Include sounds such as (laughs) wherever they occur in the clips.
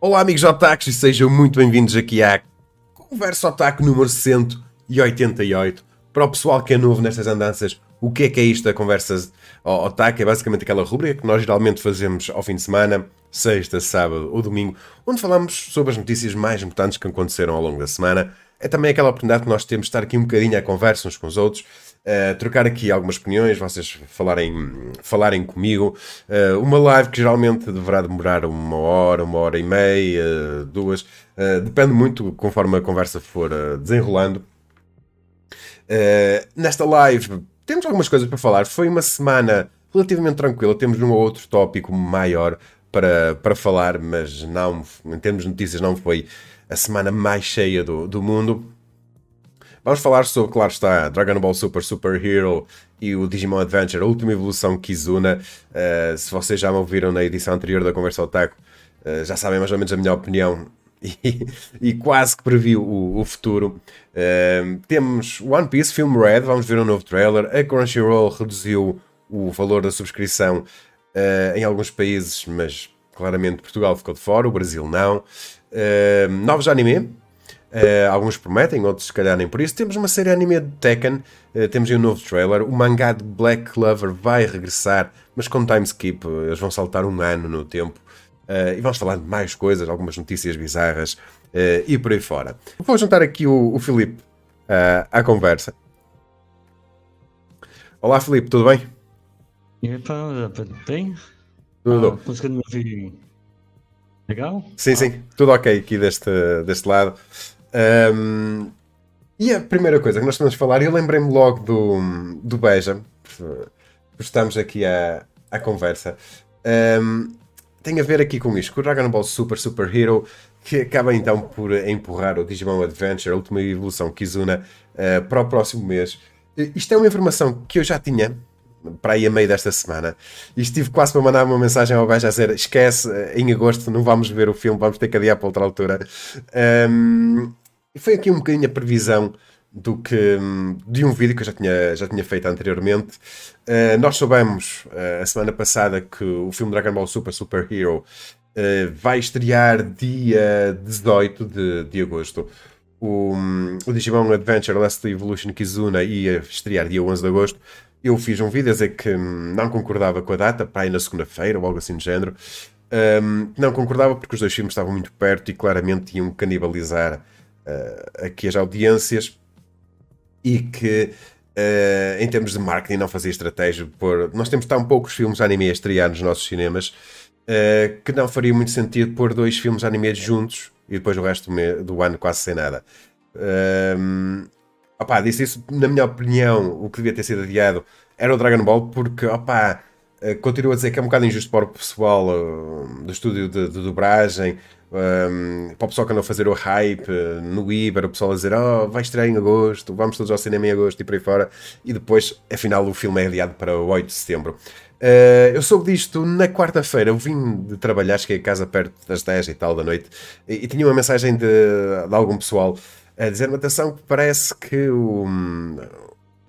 Olá amigos otakus e sejam muito bem-vindos aqui à Conversa Otaku número 188. Para o pessoal que é novo nestas andanças, o que é que é isto da Conversas Otaku? É basicamente aquela rubrica que nós geralmente fazemos ao fim de semana, sexta, sábado ou domingo, onde falamos sobre as notícias mais importantes que aconteceram ao longo da semana. É também aquela oportunidade que nós temos de estar aqui um bocadinho à conversa uns com os outros, Uh, trocar aqui algumas opiniões, vocês falarem, falarem comigo. Uh, uma live que geralmente deverá demorar uma hora, uma hora e meia, duas. Uh, depende muito conforme a conversa for desenrolando. nesta live temos algumas coisas para falar. Foi uma semana relativamente tranquila. Temos um ou outro tópico maior para, para falar, mas não, em termos de notícias, não foi a semana mais cheia do, do mundo. Vamos falar sobre, claro está, Dragon Ball Super Super Hero e o Digimon Adventure, a última evolução Kizuna. Uh, se vocês já me ouviram na edição anterior da Conversa Otaku, uh, já sabem mais ou menos a minha opinião (laughs) e, e quase que previu o, o futuro. Uh, temos One Piece Film Red, vamos ver um novo trailer. A Crunchyroll reduziu o valor da subscrição em alguns países, mas claramente Portugal ficou de fora, o Brasil não. novos anime, Uh, alguns prometem, outros se calhar nem por isso. Temos uma série anime de Tekken, uh, temos aí um novo trailer. O mangá de Black Clover vai regressar, mas com time skip, eles vão saltar um ano no tempo. Uh, e vamos falar de mais coisas, algumas notícias bizarras e por aí fora. Vou juntar aqui o, o Filipe à conversa. Olá, Filipe, tudo bem? Epa, bem? Tudo. Ah, conseguindo me ouvir legal? Sim, ah. sim, tudo ok aqui deste, deste lado. Um, e a primeira coisa que nós temos a falar, eu lembrei-me logo do, do Beja, estamos aqui à, à conversa. Um, tem a ver aqui com isto, com o Dragon Ball Super Super Hero, que acaba então por empurrar o Digimon Adventure, a última evolução Kizuna, uh, para o próximo mês. Isto é uma informação que eu já tinha, para aí a meio desta semana. E estive quase para mandar uma mensagem ao gajo a dizer: esquece, em agosto não vamos ver o filme, vamos ter que adiar para outra altura. Um, e foi aqui um bocadinho a previsão do que de um vídeo que eu já tinha, já tinha feito anteriormente. Uh, nós soubemos uh, a semana passada que o filme Dragon Ball Super Super Hero uh, vai estrear dia 18 de, de agosto. O, o Digimon Adventure Last Evolution Kizuna ia estrear dia 11 de agosto. Eu fiz um vídeo a dizer que não concordava com a data, para ir na segunda-feira ou algo assim do género. Um, não concordava porque os dois filmes estavam muito perto e claramente iam canibalizar uh, aqui as audiências e que uh, em termos de marketing não fazia estratégia por nós temos tão poucos filmes anime a estrear nos nossos cinemas uh, que não faria muito sentido pôr dois filmes anime juntos e depois o resto do, do ano quase sem nada. Um, opá, disse isso, na minha opinião, o que devia ter sido adiado era o Dragon Ball, porque opá, continuo a dizer que é um bocado injusto para o pessoal uh, do estúdio de, de dobragem um, para o pessoal que andou a fazer o hype no Iber, o pessoal a dizer oh, vai estrear em agosto, vamos todos ao cinema em agosto e por aí fora, e depois, afinal, o filme é adiado para o 8 de setembro. Uh, eu soube disto na quarta-feira. Eu vim de trabalhar, cheguei a casa perto das 10 e tal da noite e, e tinha uma mensagem de, de algum pessoal a dizer-me: atenção, que parece que o,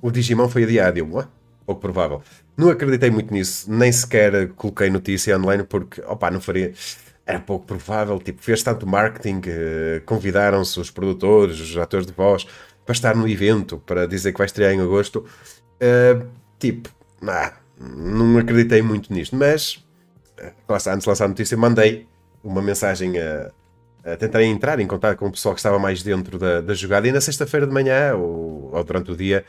o Digimon foi adiado. Eu, pouco provável. Não acreditei muito nisso, nem sequer coloquei notícia online porque, opá, não faria era pouco provável, tipo, fez tanto marketing, uh, convidaram-se os produtores, os atores de voz para estar no evento, para dizer que vai estrear em agosto. Uh, tipo, nah, não acreditei muito nisto, mas uh, antes de lançar a notícia, mandei uma mensagem a, a tentar entrar em contato com o pessoal que estava mais dentro da, da jogada e na sexta-feira de manhã ou, ou, durante o dia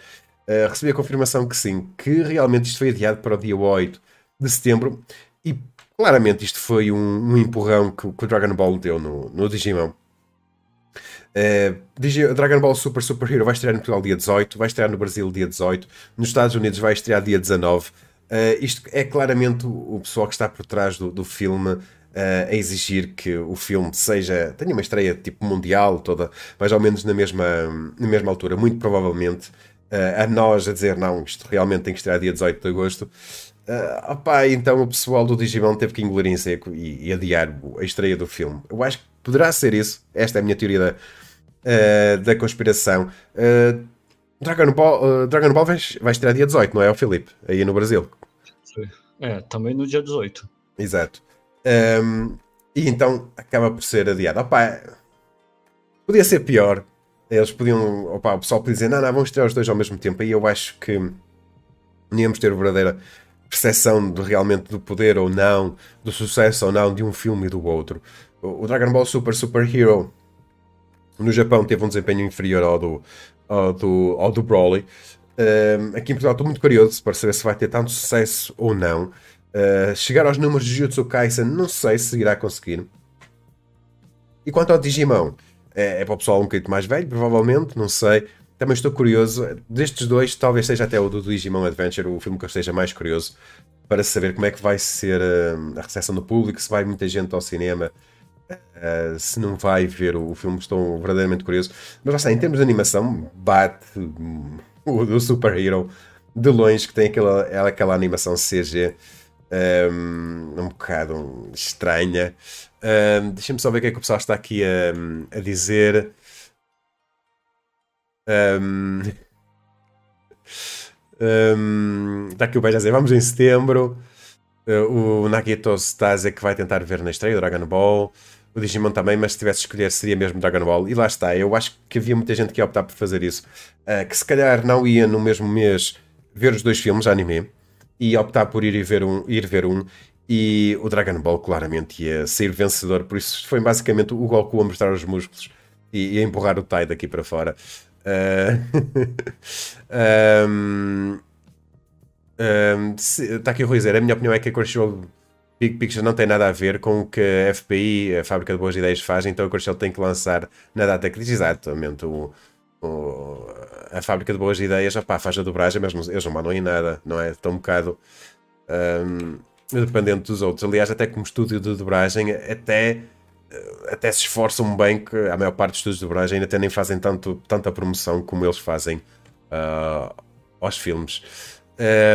uh, recebi a confirmação que sim, que realmente isto foi adiado para o dia 8 de setembro e Claramente isto foi um, um empurrão que, que, o Dragon Ball deu no, no Digimon. Uh, Dragon Ball Super Super Hero vai estrear no Portugal dia 18, vai estrear no Brasil dia 18, nos Estados Unidos vai estrear dia 19. Uh, eh, isto é claramente o, o, pessoal que está por trás do, do filme a exigir que o filme seja tenha uma estreia tipo mundial, toda mais ou menos na mesma, na mesma altura, muito provavelmente. Uh, a nós a dizer não, isto realmente tem que estrear dia 18 de agosto. Uh, opa, então o pessoal do Digimon teve que engolir em seco e, e, adiar a estreia do filme. Eu acho que poderá ser isso. Esta é a minha teoria da, uh, da conspiração. Uh, Dragon Ball, uh, Dragon Ball vai, vai estrear dia 18, não é, o Felipe? Aí no Brasil. É, também no dia 18. Exato. Um, E então acaba por ser adiado. Opa, podia ser pior. Eles podiam. Opa, o pessoal podia dizer: não, não, vamos tirar os dois ao mesmo tempo. E eu acho que não íamos ter verdadeira percepção de realmente do poder ou não, do sucesso ou não de um filme e do outro. O Dragon Ball Super Super Hero no Japão teve um desempenho inferior ao do, ao do, ao do Broly. Um, aqui em Portugal estou muito curioso para saber se vai ter tanto sucesso ou não. Uh, chegar aos números de Jujutsu Kaisen, não sei se irá conseguir. E quanto ao Digimon, é, é para o pessoal um bocadinho mais velho, provavelmente, não sei. Também estou curioso. Destes dois, talvez seja até o do Digimon Adventure, o filme que eu esteja mais curioso para saber como é que vai ser uh, a recepção do público, se vai muita gente ao cinema, uh, se não vai ver o, o, filme. Estou verdadeiramente curioso. Mas lá está, em termos de animação, bate um, o do Super Hero de longe, que tem aquela, aquela animação CG um, um bocado estranha. Um, Deixa-me só ver o que é que o pessoal está aqui a, a dizer. Um, um, (laughs) está aqui o beijo a dizer, vamos em setembro. Uh, o Nagito está a dizer que vai tentar ver na estreia Dragon Ball. O Digimon também, mas se tivesse de escolher seria mesmo Dragon Ball. E lá está, eu acho que havia muita gente que ia optar por fazer isso. Uh, que se calhar não ia no mesmo mês ver os dois filmes anime e optar por ir ver um. Ir ver um e o Dragon Ball claramente ia sair vencedor, por isso foi basicamente o Goku a mostrar os músculos e, e a empurrar o Tai daqui para fora. Uh... um... Um, está aqui o Rui dizer, a minha opinião é que a Crunchyroll Big Picture não tem nada a ver com o que a FPI, a Fábrica de Boas Ideias, faz, então a Crunchyroll tem que lançar na data que diz exatamente o, o, a Fábrica de Boas Ideias, opá, faz a dobragem, mas eles não mandam em nada, não é? Estão um bocado um, dependente dos outros. Aliás, até como estúdio de dobragem, até, até se esforçam bem, que a maior parte dos estúdios de dobragem ainda até nem fazem tanto, tanta promoção como eles fazem uh, aos filmes.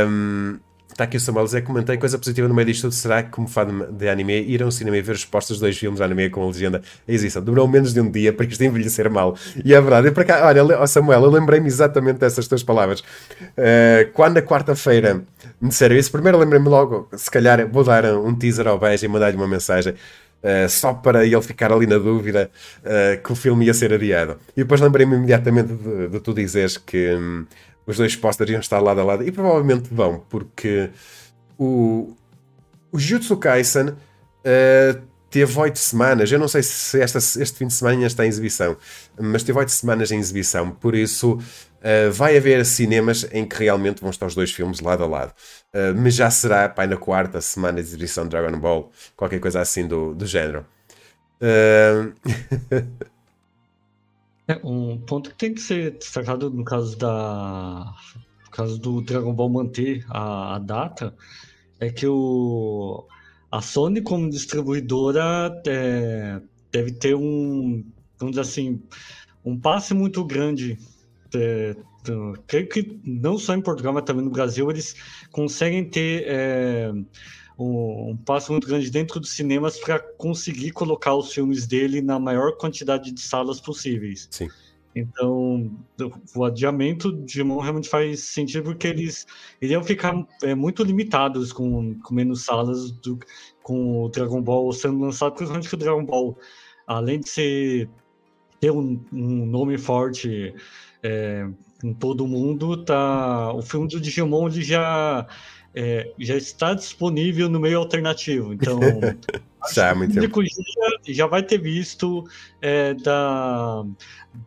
Um, Está aqui o Samuel dizer que comentei coisa positiva no meio disto tudo. Será que, como fã de anime, ir a um cinema e ver os postos de dois filmes de anime com a legenda exibição? Demorou menos de um dia para isto envelhecer mal. E é verdade. E para cá, olha, oh Samuel, eu lembrei-me exatamente dessas tuas palavras. Uh, quando na quarta-feira me disseram isso, primeiro lembrei-me logo, se calhar vou dar um teaser ao beijo e mandar-lhe uma mensagem. Uh, só para ele ficar ali na dúvida uh, que o filme ia ser adiado. E depois lembrei-me imediatamente de, de tu dizeres que. Hum, os dois posters iam estar lado a lado e provavelmente vão, porque o, o Jutsu Kaisen uh, teve oito semanas. Eu não sei se esta, este fim de semana está em exibição, mas teve oito semanas em exibição, por isso uh, vai haver cinemas em que realmente vão estar os dois filmes lado a lado. Uh, mas já será pai na quarta semana de exibição de Dragon Ball, qualquer coisa assim do, do género. (laughs) É, um ponto que tem que ser destacado no caso da no caso do Dragon Ball manter a, a data é que o a Sony como distribuidora é, deve ter um vamos dizer assim um passe muito grande é, creio que não só em Portugal mas também no Brasil eles conseguem ter é, um, um passo muito grande dentro dos cinemas para conseguir colocar os filmes dele na maior quantidade de salas possíveis. Sim. Então, o adiamento de Digimon realmente faz sentido porque eles iriam ficar é, muito limitados com, com menos salas do, com o Dragon Ball sendo lançado, principalmente que o Dragon Ball, além de ser, ter um, um nome forte é, em todo mundo, tá, o filme do Digimon ele já é, já está disponível no meio alternativo. Então, (laughs) já, o público já, já, vai ter visto é, da,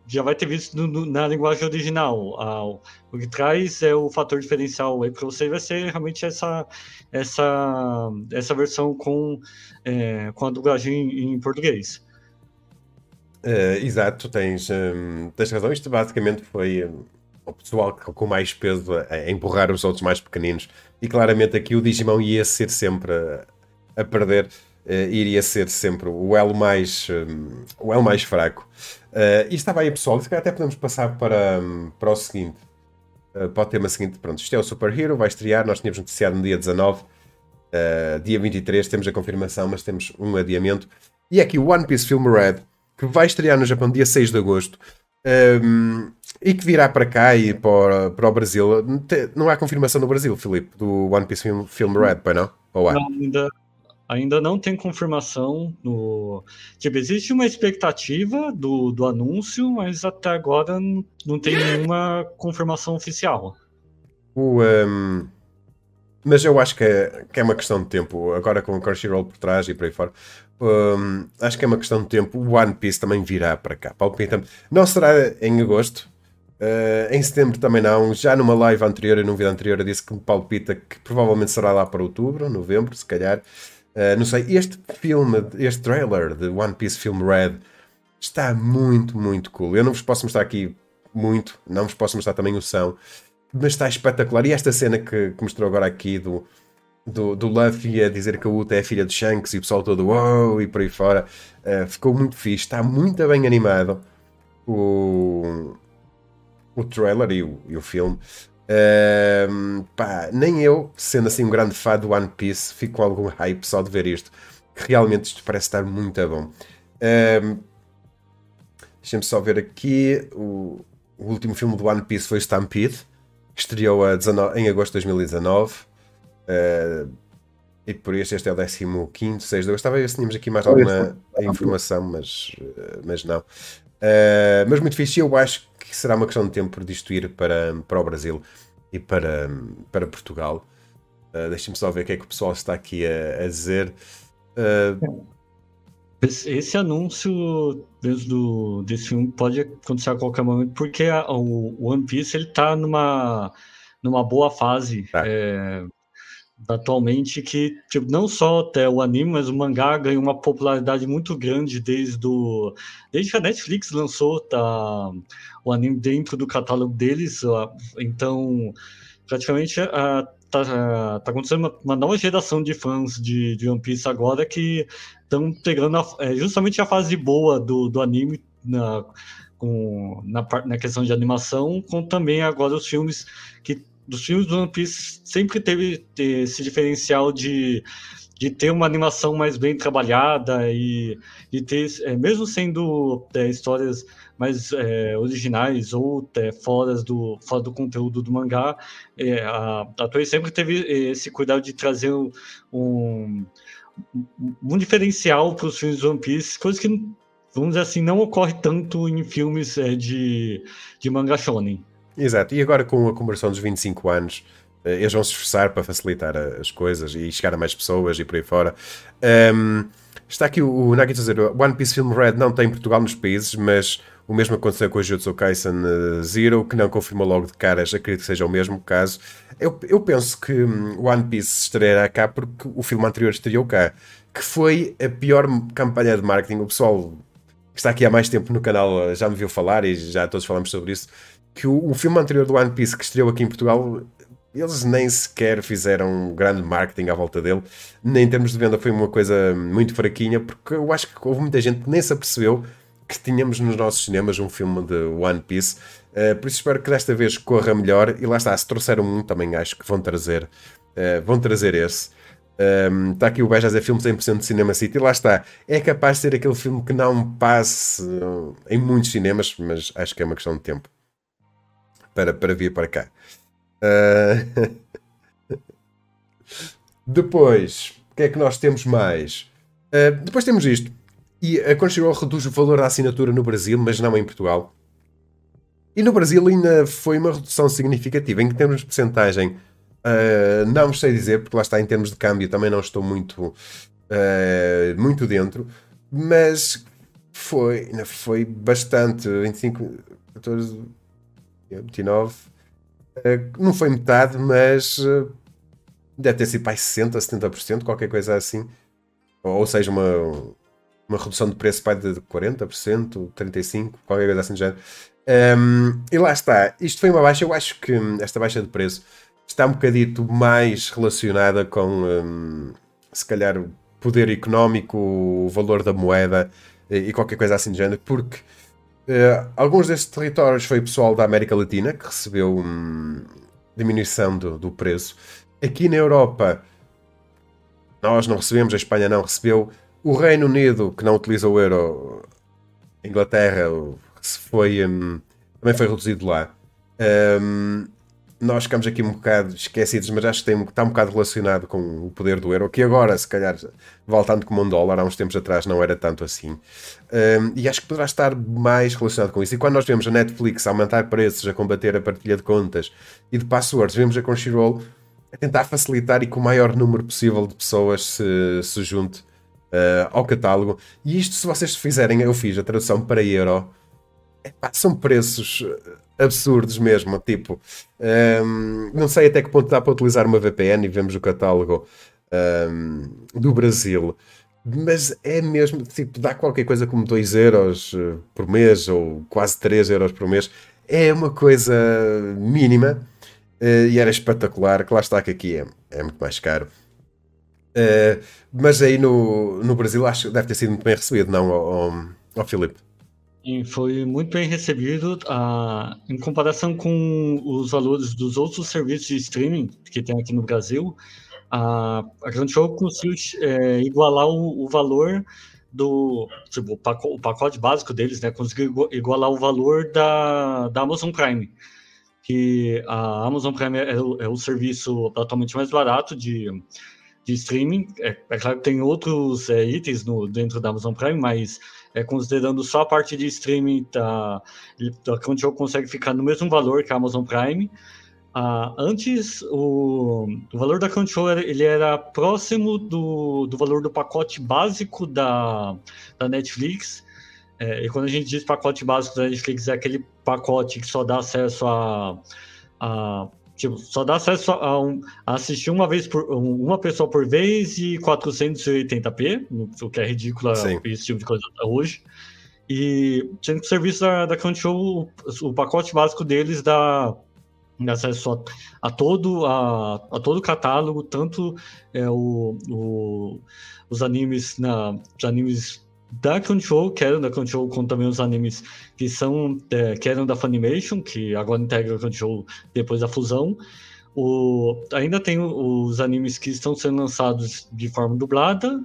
já vai ter visto no, no, na linguagem original. Ah, o que traz é o fator diferencial aí para você vai ser realmente essa essa essa versão com é, com a dublagem em, português. Uh, exato, tens, um, tens razão. Isto basicamente foi o pessoal com mais peso a empurrar os outros mais pequeninos. E claramente aqui o Digimon ia ser sempre a, a perder, uh, iria ser sempre o elo mais, um, o elo mais fraco. Uh, e estava aí, pessoal. Se até podemos passar para, um, para o seguinte, uh, para o tema seguinte. Pronto, isto é o Super Hero, vai estrear. Nós tínhamos noticiado no dia 19, uh, dia 23, temos a confirmação, mas temos um adiamento. E aqui o One Piece Film Red, que vai estrear no Japão dia 6 de agosto. Um, e que virá para cá e para, para o Brasil. Não há confirmação no Brasil, Filipe, do One Piece Film, Film Red, pai não? Ou há? Não, ainda, ainda não tem confirmação no. Tipo, existe uma expectativa do, do anúncio, mas até agora não tem nenhuma confirmação oficial. O, um, mas eu acho que é, que é uma questão de tempo. Agora com o Crunchyroll por trás e por aí fora, um, acho que é uma questão de tempo. O One Piece também virá para cá. Palpita. Não será em agosto. Uh, em setembro também não. Já numa live anterior e num vídeo anterior eu disse que me palpita que provavelmente será lá para outubro, novembro, se calhar. Uh, não sei. Este filme, este trailer de One Piece Film Red está muito, muito cool. Eu não vos posso mostrar aqui muito, não vos posso mostrar também o som, mas está espetacular. E esta cena que, que mostrou agora aqui do, do, do Luffy a dizer que a Uta é a filha de Shanks e o pessoal todo wow e por aí fora, uh, ficou muito fixe, está muito bem animado o, o trailer e o, e o filme. Uh, pá, nem eu, sendo assim um grande fã do One Piece, fico com algum hype só de ver isto. Que realmente isto parece estar muito bom. Uh, Deixa-me só ver aqui. O, o, último filme do One Piece foi Stampede, estreou a 19, em agosto de 2019. Uh, e por este, este é o 15, 6 de agosto. Estava a ver se tínhamos aqui mais alguma informação, mas, mas não. Uh, mas muito fixe, eu acho que será uma questão de tempo disto ir para, para o Brasil e para, para Portugal. Uh, Deixa-me só ver o que é que o pessoal está aqui a, a dizer. Uh, esse, anúncio do, desse filme pode acontecer a qualquer momento, porque a, o One Piece ele tá numa, numa boa fase. Tá. É, atualmente que tipo, não só até o anime, mas o mangá ganhou uma popularidade muito grande desde, do, desde que a Netflix lançou tá, o anime dentro do catálogo deles. Então, praticamente a, tá, tá acontecendo uma, uma, nova geração de fãs de, de One Piece agora que estão pegando a, é, justamente a fase boa do, do anime na, com, na, na questão de animação, com também agora os filmes que dos filmes do One Piece sempre teve esse diferencial de, de ter uma animação mais bem trabalhada e de ter, é, mesmo sendo é, histórias mais é, originais ou é, fora, do, fora do conteúdo do mangá, é, a, a Toei sempre teve esse cuidado de trazer um, um, um diferencial para os filmes One Piece, coisa que, vamos dizer assim, não ocorre tanto em filmes é, de, de manga shonen. Exato, e agora com a comemoração dos 25 anos, uh, eles vão se esforçar para facilitar as coisas e chegar a mais pessoas e por aí fora. Um, está aqui o, o Nagito a dizer: One Piece Film Red não tem Portugal nos países, mas o mesmo aconteceu com a Jutsu Kaisen uh, Zero, que não confirmou logo de caras, acredito que seja o mesmo caso. Eu, eu penso que um, One Piece estreará cá porque o filme anterior estreou cá, que foi a pior campanha de marketing. O pessoal que está aqui há mais tempo no canal já me viu falar e já todos falamos sobre isso que o, o, filme anterior do One Piece que estreou aqui em Portugal, eles nem sequer fizeram grande marketing à volta dele, nem em termos de venda foi uma coisa muito fraquinha, porque eu acho que houve muita gente que nem se apercebeu que tínhamos nos nossos cinemas um filme de One Piece. Uh, por isso espero que desta vez corra melhor. E lá está, se trouxeram um, também acho que vão trazer, uh, vão trazer esse. Um, ehm, está aqui o Beja a dizer filme 100% de Cinema City. E lá está, é capaz de ser aquele filme que não passe em muitos cinemas, mas acho que é uma questão de tempo para, para vir para cá. Uh... (laughs) depois, o que é que nós temos mais? Uh, depois temos isto. E a Crunchyroll reduz o valor da assinatura no Brasil, mas não em Portugal. E no Brasil ainda foi uma redução significativa. Em termos de porcentagem, uh, não sei dizer, porque lá está, em termos de câmbio, também não estou muito, uh, muito dentro. Mas foi, foi bastante. 25, 14, 29. Uh, não foi metade, mas deve ter sido para 60%, 70%, qualquer coisa assim. Ou, ou seja, uma, uma redução de preço para de 40%, 35%, qualquer coisa assim do género. Um, e lá está. Isto foi uma baixa. Eu acho que esta baixa de preço está um bocadito mais relacionada com, um, se calhar, o poder económico, o valor da moeda e, qualquer coisa assim do género, porque Uh, alguns destes territórios foi pessoal da América Latina que recebeu um, diminuição do, do, preço. Aqui na Europa, nós não recebemos, a Espanha não recebeu. O Reino Unido, que não utiliza o euro, a Inglaterra foi, um, também foi reduzido lá. Um, nós ficamos aqui um bocado esquecidos, mas acho que tem, está um bocado relacionado com o poder do euro, que agora, se calhar, vale tanto como um dólar, há uns tempos atrás não era tanto assim. Um, e acho que poderá estar mais relacionado com isso. E quando nós vemos a Netflix a aumentar preços, a combater a partilha de contas e de passwords, vemos a Crunchyroll a tentar facilitar e que o maior número possível de pessoas se, se junte uh, ao catálogo. E isto, se vocês fizerem, eu fiz a tradução para euro, epá, são preços absurdos mesmo. Tipo, um, não sei até que ponto dá para utilizar uma VPN e vemos o catálogo um, do Brasil. Mas é mesmo, tipo, dá qualquer coisa como 2 euros eh, por mês ou quase 3 euros por mês. É uma coisa mínima uh, e era espetacular. Claro está que aqui é, é muito mais caro. Uh, mas aí no, no Brasil acho que deve ter sido muito bem recebido, não, ao, ao, ao Filipe? E foi muito bem recebido ah, em comparação com os valores dos outros serviços de streaming que tem aqui no Brasil. A, a Crunchyroll conseguiu é, igualar o, o, valor do tipo, o, pacote, o, pacote, básico deles, né? Conseguiu igualar o valor da, da Amazon Prime. Que a Amazon Prime é, é, o, é o serviço atualmente mais barato de, de streaming. É, é claro que tem outros é, itens no, dentro da Amazon Prime, mas é, considerando só a parte de streaming, tá, a Crunchyroll consegue ficar no mesmo valor que a Amazon Prime. Ah, antes, o, o, valor da Crunchyroll era, ele era próximo do, do valor do pacote básico da, da Netflix. É, e quando a gente diz pacote básico da Netflix, é aquele pacote que só dá acesso a, a Tipo, só dá acesso a, um, a, assistir uma vez por uma pessoa por vez e 480p, o que é ridículo Sim. esse tipo de coisa hoje. E sendo que o serviço da, da Crunchyroll, o, pacote básico deles dá, dá acesso a, a, todo, a, a todo o catálogo, tanto é, o, o, os animes na, os animes da Crunchyroll, que eram da Crunchyroll, com também os animes que são é, que eram da Funimation, que agora integra a Crunchyroll depois da fusão. O, ainda tem os animes que estão sendo lançados de forma dublada,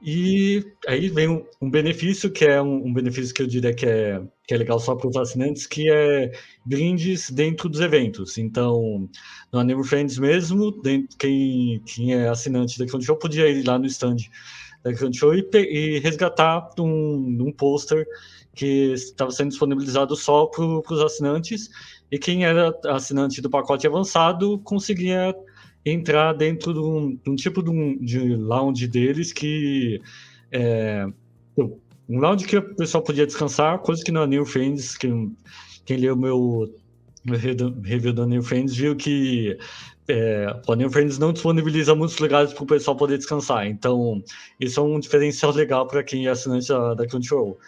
e aí vem um, um benefício, que é um, um, benefício que eu diria que é, que é legal só para os assinantes, que é brindes dentro dos eventos. Então, no Anime Friends mesmo, dentro, quem, quem é assinante da Crunchyroll podia ir lá no stand da Crunchyroll e, e resgatar um, um pôster que estava sendo disponibilizado só para os assinantes e quem era assinante do pacote avançado conseguia entrar dentro de um, de um tipo de, um, de lounge deles que é, um lounge que o pessoal podia descansar, coisa que na New Friends, que, quem leu meu, meu review da New Friends viu que é, o New Friends não disponibiliza muitos lugares para o pessoal poder descansar. Então, isso é um diferencial legal para quem é assinante da, da Control.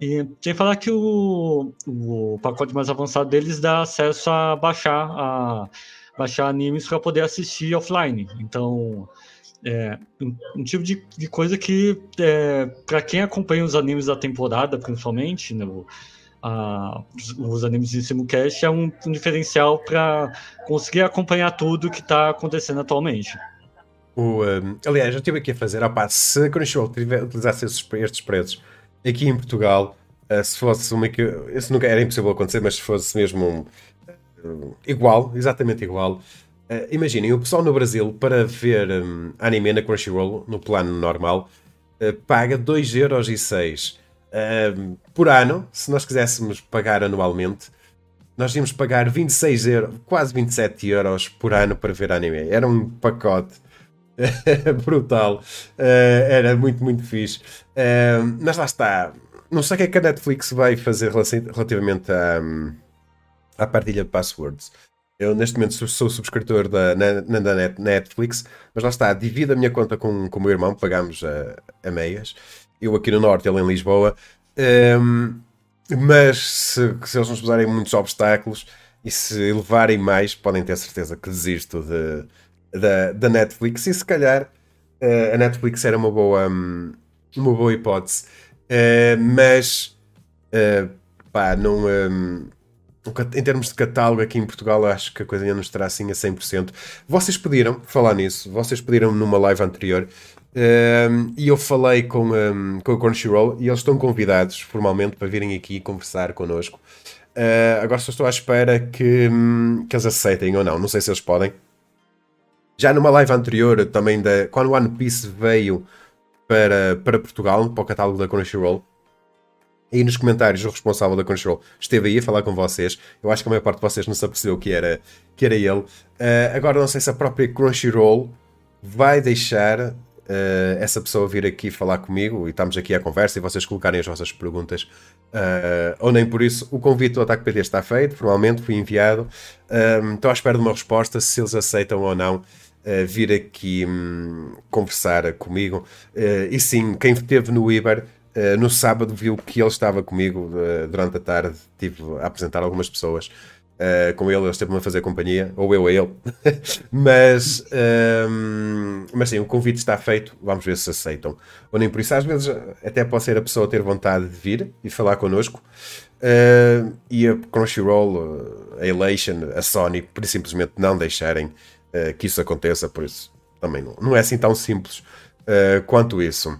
E que falar que o, o pacote mais avançado deles dá acesso a baixar, a, baixar animes para poder assistir offline. Então, é um, um tipo de, de, coisa que, é, para quem acompanha os animes da temporada, principalmente, no, né, a, os animes de simulcast é um, um diferencial para conseguir acompanhar tudo que está acontecendo atualmente. O, um, aliás, eu estive aqui a fazer, opa, se a Crunchyroll utilizasse esses, estes preços aqui em Portugal, uh, se fosse uma que. Isso nunca era impossível acontecer, mas se fosse mesmo um, uh, igual, exatamente igual. Uh, imaginem, o pessoal no Brasil, para ver um, anime na Crunchyroll, no plano normal, paga 2,06€ por ano, se nós quiséssemos pagar anualmente, nós íamos pagar 26 euros, quase 27 euros por ano para ver anime. Era um pacote (laughs) brutal. Uh, era muito, muito fixe. Uh, mas lá está. Não sei o que é que a Netflix vai fazer relativamente à, à partilha de passwords. Eu, neste momento, sou, subscritor da, na, Netflix, mas lá está, divido a minha conta com, com o meu irmão, pagamos a, a meias eu aqui no Norte, ele em Lisboa. Um, mas se, se, eles nos puserem muitos obstáculos e se elevarem mais, podem ter certeza que desisto de, de, da Netflix. E se calhar uh, a Netflix era uma boa, um, uma boa hipótese. Uh, mas uh, pá, não. Um, em termos de catálogo aqui em Portugal, acho que a coisa ainda não estará assim a 100%. Vocês pediram, falar nisso, vocês pediram numa live anterior um, e eu falei com, um, com a Crunchyroll e eles estão convidados formalmente para virem aqui conversar connosco Uh, agora só estou à espera que, hum, que eles aceitem ou não. Não sei se eles podem. Já numa live anterior, também da, quando One Piece veio para, para Portugal, para o catálogo da Crunchyroll, e nos comentários o responsável da Crunchyroll esteve aí a falar com vocês. Eu acho que a maior parte de vocês não se apercebeu que era, que era ele. Uh, agora não sei se a própria Crunchyroll vai deixar uh, essa pessoa vir aqui falar comigo e estamos aqui à conversa e vocês colocarem as vossas perguntas. Uh, ou nem por isso, o convite do Ataque PT está feito, formalmente foi enviado. estou à espera de uma resposta se eles aceitam ou não. Uh, vir aqui um, conversar comigo. E sim, quem esteve no Iber Uh, no sábado viu que ele estava comigo uh, durante a tarde, tive a apresentar algumas pessoas uh, com ele, ele esteve-me a fazer companhia, ou eu a ele. (laughs) mas, ehm, mas sim, o convite está feito, vamos ver se aceitam. Ou nem por isso, às vezes até pode ser a pessoa ter vontade de vir e falar connosco. e a Crunchyroll, a Elation, a Sony, por simplesmente não deixarem que isso aconteça, por isso também não, não é assim tão simples quanto isso. Um,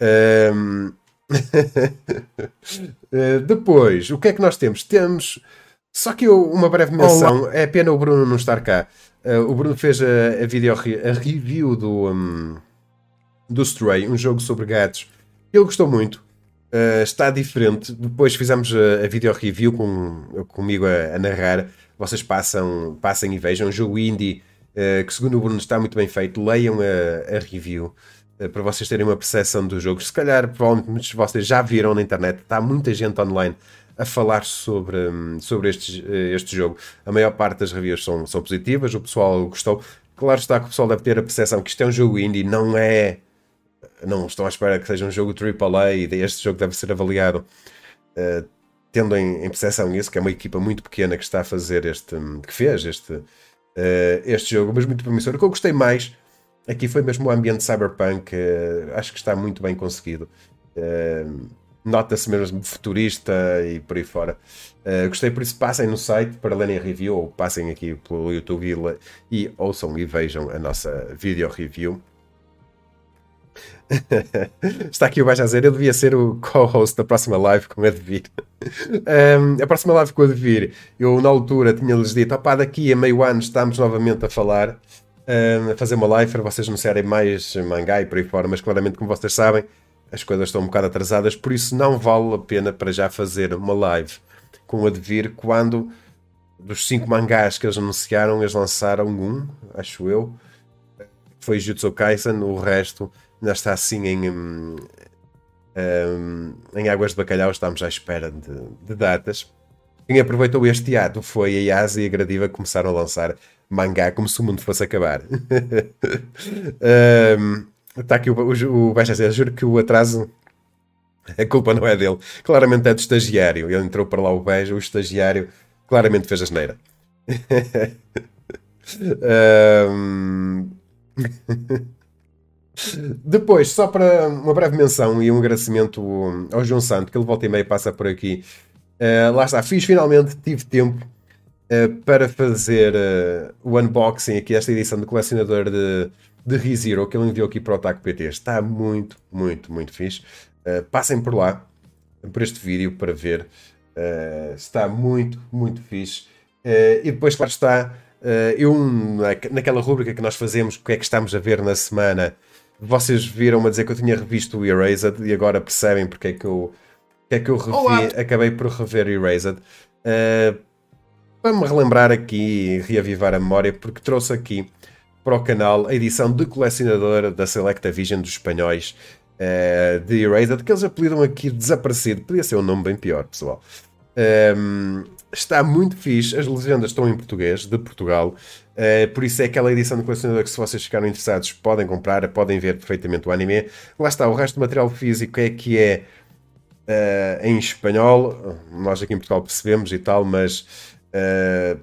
ehm, (laughs) Eh, depois, o que é que nós temos? Temos. Só que eu, uma breve menção. Olá. É pena o Bruno não estar cá. Uh, o Bruno fez a, a, video, a review do, um, do Stray, um jogo sobre gatos. Ele gostou muito. Uh, está diferente. Depois fizemos a, a video review com, comigo a, a, narrar. Vocês passam, passem e vejam. Um jogo indie uh, que, segundo o Bruno, está muito bem feito. Leiam a, review. Eh, para vocês terem uma percepção dos jogos. Se calhar, provavelmente muitos de vocês já viram na internet, está muita gente online a falar sobre, hum, sobre este, eh, este jogo. A maior parte das reviews são, são positivas, o pessoal gostou. Claro está que o pessoal deve ter a percepção que isto é um jogo indie, não é. Não estão à espera que seja um jogo AAA e este jogo deve ser avaliado uh, tendo em, em percepção isso, que é uma equipa muito pequena que está a fazer este. Hum, que fez este, uh, este jogo, mas muito promissor. O que eu gostei mais Aqui foi mesmo o ambiente cyberpunk, uh, acho que está muito bem conseguido. Uh, Nota-se mesmo futurista e por aí fora. Uh, gostei, por isso passem no site para lerem a review ou passem aqui pelo YouTube e, e ouçam e vejam a nossa video review. (laughs) Está aqui o Baixo a dizer, eu devia ser o co-host da próxima live com o Edvir. um, (laughs) a próxima live com o Edvir, eu na altura tinha-lhes dito, opá, daqui a meio ano estamos novamente a falar a fazer uma live para vocês anunciarem mais mangá e por aí fora, mas claramente, como vocês sabem, as coisas estão um bocado atrasadas, por isso não vale a pena para já fazer uma live com o Advir quando dos cinco mangás que eles anunciaram, eles lançaram um, acho eu, foi Jutsu Kaisen, o resto ainda está assim em, um, um, em águas de bacalhau, estamos à espera de, de datas. Quem aproveitou este ato foi a Yasa e a Gradiva começaram a lançar mangá como se o mundo fosse acabar. (laughs) um, está aqui o, o, o Baixa juro que o atraso a culpa não é dele. Claramente é do estagiário. Ele entrou para lá o beijo, o estagiário claramente fez a geneira. (laughs) um... Depois, só para uma breve menção e um agradecimento ao João Santo, que ele volta e meia passa por aqui. Uh, lá está, fiz finalmente, tive tempo uh, para fazer uh, o unboxing aqui, esta edição do colecionador de, de ReZero que ele enviou aqui para o Taco PT. Está muito, muito, muito fixe. Uh, passem por lá, por este vídeo, para ver. está muito, muito fixe. e depois, claro está, eu, naquela rubrica que nós fazemos, o que é que estamos a ver na semana, vocês viram-me dizer que eu tinha revisto o Erased e agora percebem porque é que eu, porque é que eu revi, Olá. acabei por rever Erased. Uh, para me relembrar aqui e reavivar a memória, porque trouxe aqui para o canal a edição de colecionador da Selecta Vision dos espanhóis uh, de Erased, que eles apelidam aqui desaparecido. Podia ser um nome bem pior, pessoal. Um, ehm, está muito fixe, as legendas estão em português, de Portugal, uh, por isso é aquela edição de colecionador que, se vocês ficaram interessados, podem comprar, podem ver perfeitamente o anime. Lá está, o resto do material físico é que é uh, em espanhol, nós aqui em Portugal percebemos e tal, mas Uh,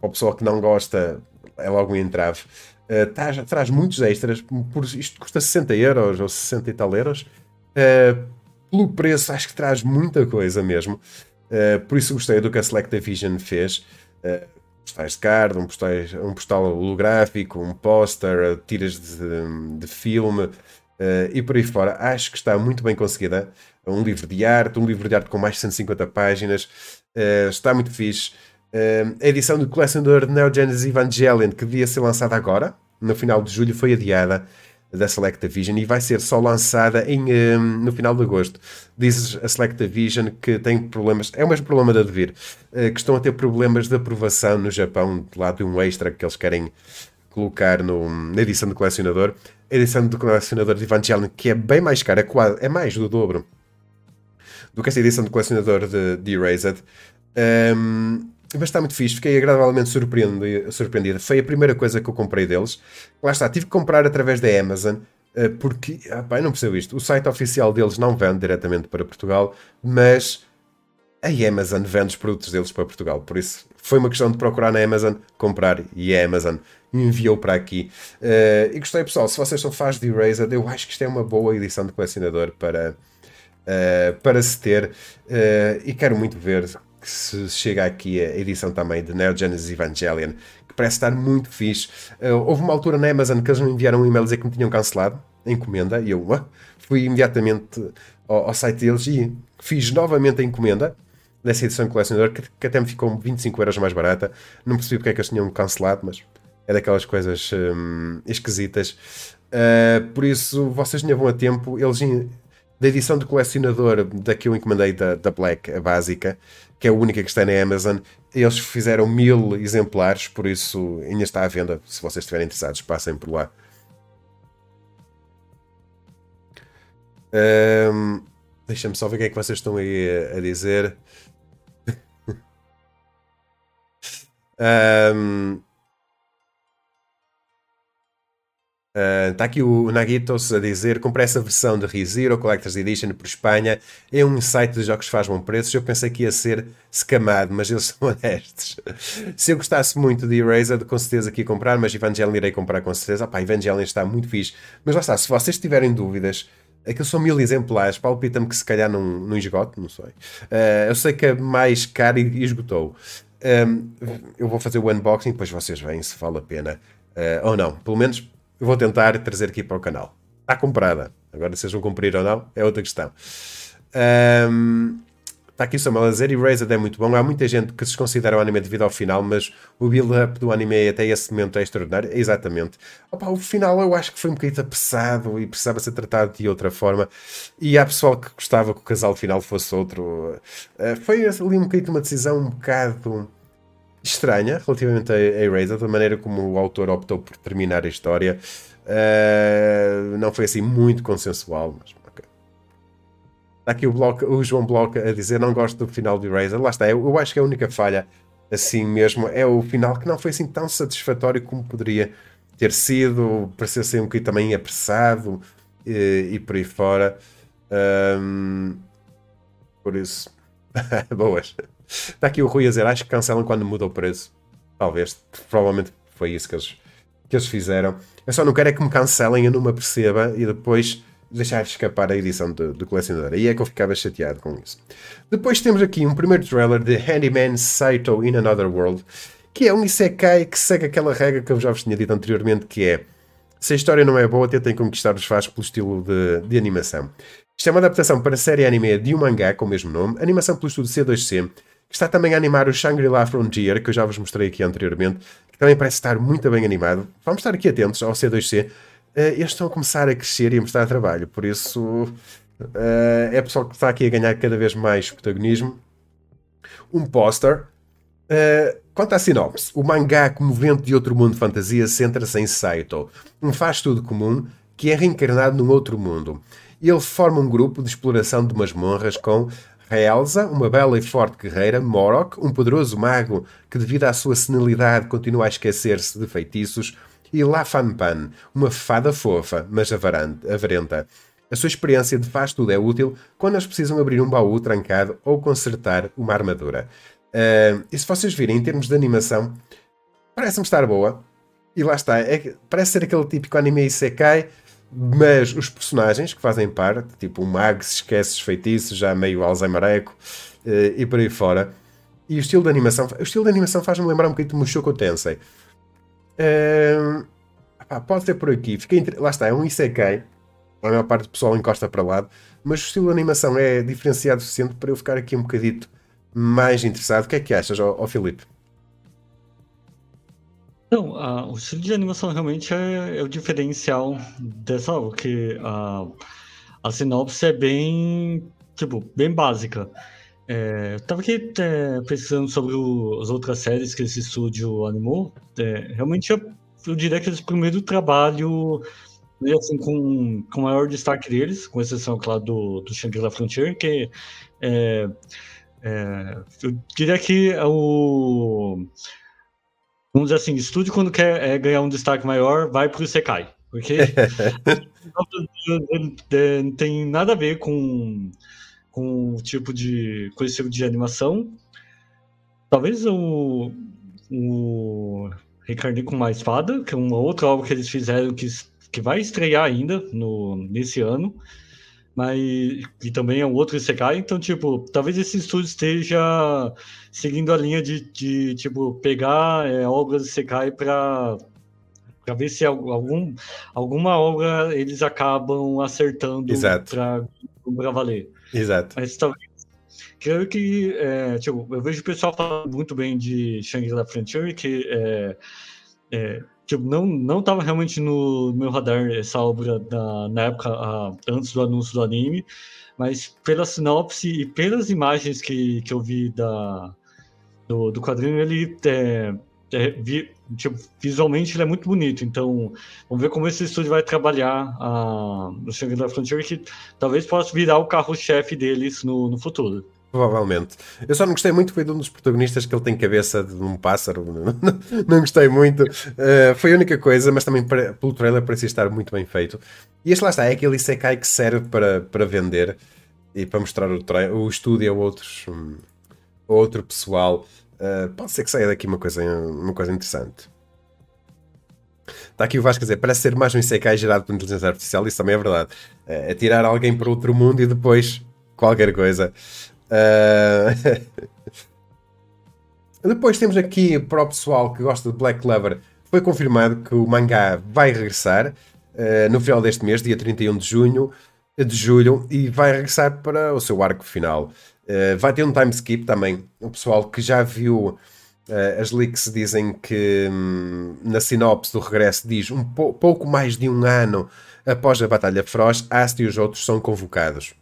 para o pessoal que não gosta, é logo um entrave. Uh, traz, traz muitos extras, por, isto custa 60 euros ou 60 e tal euros. Uh, pelo preço, acho que traz muita coisa mesmo. Uh, por isso gostei do que a Select Vision fez. Uh, postais de card, um, postais, um postal holográfico, um póster, tiras de, de filme. uh, e por aí fora. Acho que está muito bem conseguida. Um livro de arte, um livro de arte com mais de 150 páginas. Uh, está muito fixe. A edição do colecionador de Neo Genesis Evangelion, que devia ser lançada agora, no final de julho, foi adiada da Selectavision e vai ser só lançada em, um, no final de agosto. Diz a Selectavision que tem problemas, é o mesmo problema da Devir, uh, que estão a ter problemas de aprovação no Japão, de lado de um extra que eles querem colocar no, na edição do colecionador. A edição do colecionador de Evangelion, que é bem mais cara, é, é mais do dobro do que essa edição do colecionador de, de Erased. Um, mas está muito fixe, fiquei agradavelmente surpreendido. Foi a primeira coisa que eu comprei deles. Lá está, tive que comprar através da Amazon, eh, porque, ah, pá, não percebo isto. O site oficial deles não vende diretamente para Portugal, mas a Amazon vende os produtos deles para Portugal. Por isso, foi uma questão de procurar na Amazon, comprar e a Amazon enviou para aqui. Uh, e gostei, pessoal. Se vocês são fãs de Erased, eu acho que isto é uma boa edição de colecionador para, uh, para se ter. Uh, e quero muito ver que se chega aqui a edição também de Neo Genesis Evangelion, que parece estar muito fixe. Uh, houve uma altura na Amazon que eles me enviaram um e-mail dizer que me tinham cancelado a encomenda e eu uh, fui imediatamente ao, ao, site deles e fiz novamente a encomenda dessa edição colecionador que, que, até me ficou 25 euros mais barata. Não percebi porque é que eles tinham cancelado, mas é daquelas coisas um, esquisitas. Uh, por isso, vocês ainda vão a tempo. Eles da edição do colecionador da que eu encomendei da, da Black, a básica, que é a única que está na Amazon. Eles fizeram mil exemplares, por isso ainda está à venda. Se vocês estiverem interessados, passem por lá. Um, Deixa-me só ver o que é que vocês estão aí a, dizer. (laughs) um, Está ah, uh, aqui o Nagitos a dizer: comprei essa versão de ReZero Collector's Edition por Espanha. É um site de jogos que faz bom preço. Eu pensei que ia ser scamado, mas eles (laughs) são honestos. Se eu gostasse muito de Erased, com certeza que ia comprar, mas Evangelion irei comprar com certeza. Pá, Evangelion está muito fixe. Mas lá está, se vocês tiverem dúvidas, aqueles são mil exemplares. Palpita-me que se calhar não, não esgote, não sei. Uh, eu sei que é mais caro e, esgotou. Um, eu vou fazer o unboxing, depois vocês veem se vale a pena uh, ou não. Pelo menos eu vou tentar trazer aqui para o canal. Está comprada. Agora, se eles vão cumprir ou não, é outra questão. Um, está aqui o Samuel a dizer: Erased é muito bom. Há muita gente que se considera o anime devido ao final, mas o build-up do anime até esse momento é extraordinário. Exatamente. Opa, o final eu acho que foi um bocadinho apressado e precisava ser tratado de outra forma. E há pessoal que gostava que o casal final fosse outro. Uh, foi ali um bocadinho uma decisão um bocado estranha relativamente a, a Eraser, da maneira como o autor optou por terminar a história. Uh, não foi assim muito consensual, mas okay. Está aqui o, Bloco, o João Bloco a dizer não gosto do final de Eraser. Lá está, eu, eu acho que a única falha assim mesmo é o final que não foi assim tão satisfatório como poderia ter sido, parecia ser um bocadinho também apressado e, e por aí fora. Um, por isso, (laughs) boas. Está aqui o Rui a dizer: acho que cancelam quando muda o preço. Talvez, provavelmente foi isso que eles, que eles fizeram. Eu só não quero é que me cancelem, eu não me aperceba e depois deixar escapar a edição do, do colecionador. Aí é que eu ficava chateado com isso. Depois temos aqui um primeiro trailer de Handyman Saito in Another World, que é um Isekai que segue aquela regra que eu já vos tinha dito anteriormente, que é se a história não é boa, tentem conquistar os fãs pelo estilo de, de animação. Isto é uma adaptação para a série anime de um mangá com o mesmo nome, animação pelo estúdio C2C, Está também a animar o Shangri-La Frontier, que eu já vos mostrei aqui anteriormente, que também parece estar muito bem animado. Vamos estar aqui atentos ao C2C. Uh, eh, eles estão a começar a crescer e a mostrar trabalho, por isso uh, é pessoal que está aqui a ganhar cada vez mais protagonismo. Um póster. Uh, quanto à sinopse, o mangá comovente de outro mundo de fantasia centra-se em Saito, um faz-tudo comum que é reencarnado num outro mundo. Ele forma um grupo de exploração de masmorras com Elsa, uma bela e forte guerreira, Morok, um poderoso mago que, devido à sua senilidade, continua a esquecer-se de feitiços, e Lafanpan, uma fada fofa, mas avarenta. A sua experiência de faz tudo é útil quando eles precisam abrir um baú trancado ou consertar uma armadura. Uh, e se vocês virem, em termos de animação, parece-me estar boa. E lá está, é, parece ser aquele típico anime Isekai mas os personagens que fazem parte, tipo o mago se esquece os feitiços, já meio Alzheimereco uh, e por aí fora. E o estilo de animação, o estilo de animação faz-me lembrar um bocadinho de Mushoku Tensei. Uh, pode ser por aqui. Fiquei, lá está, é um Isekai. a maior parte do pessoal encosta para lado, mas o estilo de animação é diferenciado o suficiente para eu ficar aqui um bocadito mais interessado. O que é que achas, ó, ó Filipe? Não, o estilo de animação realmente é, é o diferencial dessa obra, porque a, a sinopse é bem, tipo, bem básica. É, eu tava aqui é, sobre o, as outras séries que esse estúdio animou. É, realmente, eu, eu diria que esse primeiro trabalho, né, assim, com, com maior destaque deles, com exceção, claro, do, do Shangri-La Frontier, que é, é, eu diria que é o vamos dizer assim, estúdio quando quer é, ganhar um destaque maior, vai pro Sekai. Porque (laughs) não tem nada a ver com, com o tipo de. com esse tipo de animação. Talvez o. o Reencarnei com uma espada, que é uma outra obra que eles fizeram que, que vai estrear ainda no, nesse ano mas e também é um outro Isekai, então, tipo, talvez esse estúdio esteja seguindo a linha de, de tipo, pegar é, obras Isekai para para ver se algum, alguma obra eles acabam acertando para valer. Exato. Mas talvez creio que é, tipo, eu vejo o pessoal falando muito bem de Shangri-La Frontier, que é, é, tipo, não, não tava realmente no, meu radar essa obra da, na época, a, antes do anúncio do anime, mas pela sinopse e pelas imagens que, que eu vi da, do, do quadrinho, ele é, é, vi, tipo, visualmente ele é muito bonito, então vamos ver como esse estúdio vai trabalhar a, no Shangri-La Frontier, que talvez possa virar o carro-chefe deles no, no futuro. Provavelmente. Eu só não gostei muito, foi de um dos protagonistas que ele tem cabeça de um pássaro. Não, (laughs) não gostei muito. Uh, foi a única coisa, mas também para, pelo trailer parecia estar muito bem feito. E este lá está, é aquele Isekai que serve para, para vender e para mostrar o, o estúdio a outros, um, outro pessoal. Uh, pode ser que saia daqui uma coisa, uma coisa interessante. Está aqui o Vasco a dizer, parece ser mais um Isekai gerado por inteligência artificial, isso também é verdade. É, é tirar alguém para outro mundo e depois qualquer coisa. Uh... (laughs) Depois temos aqui para o pessoal que gosta de Black Clover, foi confirmado que o mangá vai regressar uh, no final deste mês, dia 31 de junho, de julho, e vai regressar para o seu arco final. Uh, vai ter um time skip também. O pessoal que já viu as leaks dizem que hum, na sinopse do regresso diz um pouco mais de um ano após a Batalha Feroz, Ast e os outros são convocados.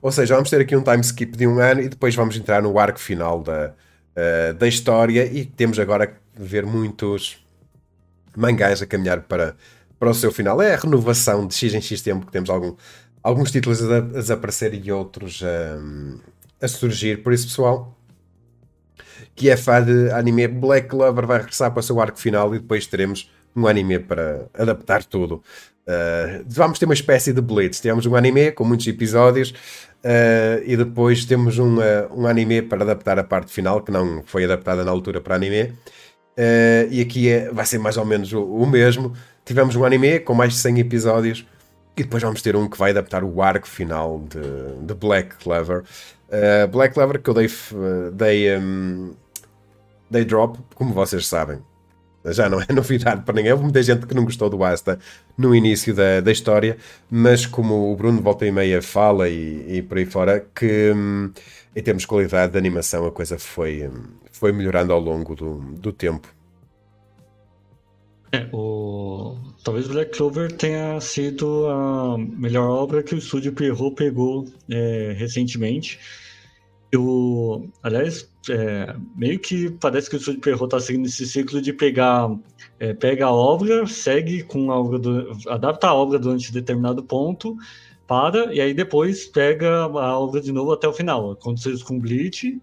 Ou seja, vamos ter aqui um time skip de um ano e depois vamos entrar no arco final da, uh, da história e temos agora que ver muitos mangás a caminhar para, para o seu final. É a renovação de X em X tempo que temos algum, alguns títulos a, a desaparecer e outros a, a surgir. Por isso, pessoal, que é fã de anime, Black Clover vai regressar para o seu arco final e depois teremos um anime para adaptar tudo. Uh, vamos ter uma espécie de Blitz. Temos um anime com muitos episódios uh, e depois temos um, uh, um anime para adaptar a parte final, que não foi adaptada na altura para anime. e aqui é, vai ser mais ou menos o, o, mesmo. Tivemos um anime com mais de 100 episódios e depois vamos ter um que vai adaptar o arco final de, de Black Clover. Black Clover que eu dei, dei, um, dei drop, como vocês sabem já não é (laughs) novidade para ninguém. Houve muita gente que não gostou do Asta no início da, da história, mas como o Bruno volta e meia fala e, e por aí fora, que hum, em termos de qualidade de animação a coisa foi, hum, foi melhorando ao longo do, do tempo. É, o... Talvez Black Clover tenha sido a melhor obra que o estúdio Pierrot pegou é, recentemente. Eu, aliás, é, meio que parece que o Estúdio Perro está seguindo esse ciclo de pegar, é, pega a obra, segue com a obra, do, adapta a obra durante determinado ponto, para, e aí depois pega a obra de novo até o final. Aconteceu isso com Bleach,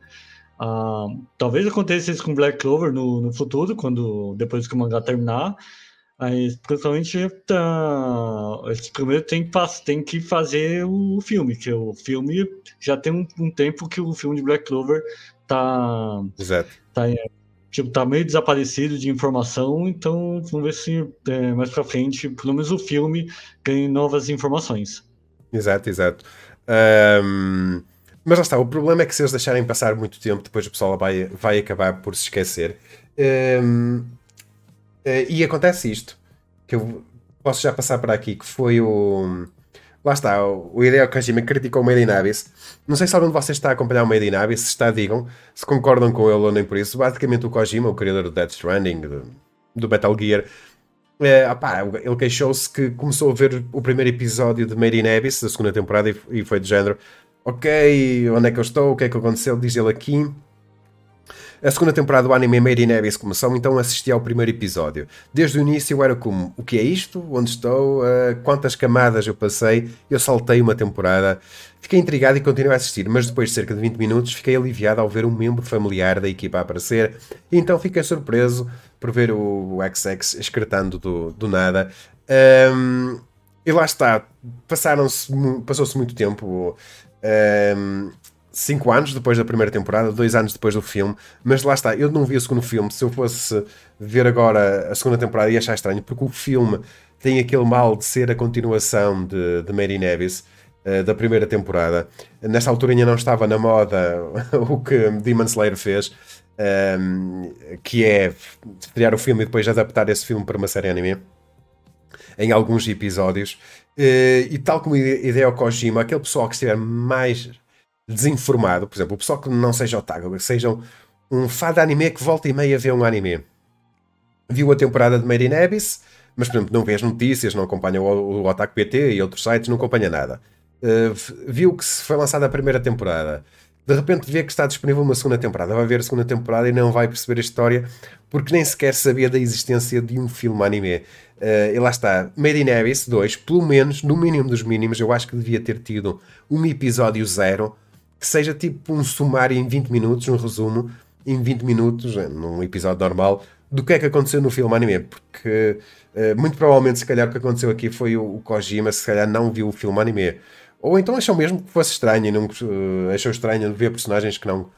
ah, talvez aconteça isso com Black Clover no, no futuro, quando depois que o mangá terminar, mas principalmente tá, primeiro tem que, tem que fazer o filme, que o filme já tem um, um tempo que o filme de Black Clover tá. Exato. Tá, tipo, tá meio desaparecido de informação, então vamos ver se é, mais pra frente, pelo menos o filme, tem novas informações. Exato, exato. Um, mas lá está, o problema é que se eles deixarem passar muito tempo, depois o pessoal vai, vai acabar por se esquecer. Um, e acontece isto, que eu, posso já passar para aqui, que foi o. Lá está, o Hideo Kojima criticou o Made in Abyss. Não sei se algum de vocês está a acompanhar o Made in Abyss, se está, digam, se concordam com ele ou nem por isso. Basicamente o Kojima, o criador do Death Stranding, do, do Metal Gear, é, opá, ele queixou-se que começou a ver o primeiro episódio de Made in Abyss, da segunda temporada, e, e foi de género, ok, onde é que eu estou, o que é que aconteceu, diz ele aqui, a segunda temporada do anime Made in Abyss começou, então assisti ao primeiro episódio. Desde o início era como: o que é isto? Onde estou? Uh, quantas camadas eu passei? Eu saltei uma temporada. Fiquei intrigado e continuei a assistir, mas depois de cerca de 20 minutos fiquei aliviado ao ver um membro familiar da equipa aparecer. E então fiquei surpreso por ver o XX excretando do, do nada. Um, e lá está, passaram-se, passou-se muito tempo. Um, cinco anos depois da primeira temporada, dois anos depois do filme, mas lá está, eu não vi o segundo filme. Se eu fosse ver agora a segunda temporada ia achar estranho, porque o filme tem aquele mal de ser a continuação de, de Mary Nevis. Uh, da primeira temporada. Nesta altura ainda não estava na moda (laughs) o que Demon Slayer fez, um, ehm, que é criar o filme e depois adaptar esse filme para uma série anime em alguns episódios. Uh, e tal como Hideo Kojima, aquele pessoal que estiver mais desinformado, por exemplo, o pessoal que não seja otaku, que seja um fã de anime que volta e meia vê um anime, viu a temporada de Made in Abyss, mas por exemplo, não vê as notícias, não acompanha o, o Otaku PT e outros sites, não acompanha nada. Uh, viu que foi lançada a primeira temporada, de repente vê que está disponível uma segunda temporada, vai ver a segunda temporada e não vai perceber a história porque nem sequer sabia da existência de um filme anime. Uh, e lá está, Made in Abyss 2, pelo menos, no mínimo dos mínimos, eu acho que devia ter tido um episódio zero que seja tipo um sumário em 20 minutos, um resumo em 20 minutos, eh, num episódio normal, do que é que aconteceu no filme anime, porque uh, muito provavelmente, se calhar, o que aconteceu aqui foi o, Kojima, se calhar, não viu o filme anime. Ou então achou mesmo que fosse estranho, não, uh, achou estranho ver personagens que não,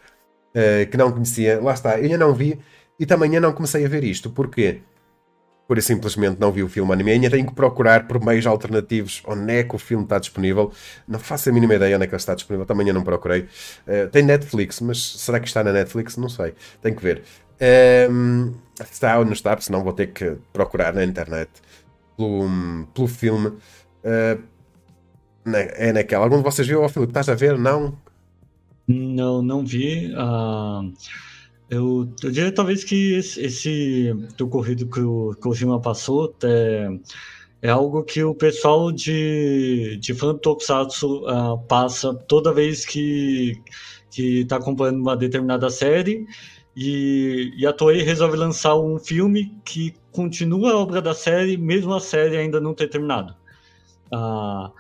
que não conhecia. Lá está, eu ainda não vi e também ainda não comecei a ver isto. Porquê? Por simplesmente não vi o filme anime. Ainda tenho que procurar por meios alternativos onde é que o filme está disponível. Não faço a mínima ideia onde é que ele está disponível. Também eu não procurei. Uh, tem Netflix, mas será que está na Netflix? Não sei. Tenho que ver. Um, está ou não está, senão vou ter que procurar na internet pelo, pelo filme. Uh, é naquela. Algum de vocês viu, oh, Filipe? Estás a ver? Não? Não, não vi. Uh... Eu, eu diria talvez que esse, esse ocorrido que o Kojima passou é, é algo que o pessoal de, de fã do Tokusatsu uh, passa toda vez que está acompanhando uma determinada série e, e a Toei resolve lançar um filme que continua a obra da série, mesmo a série ainda não ter terminado. Uh,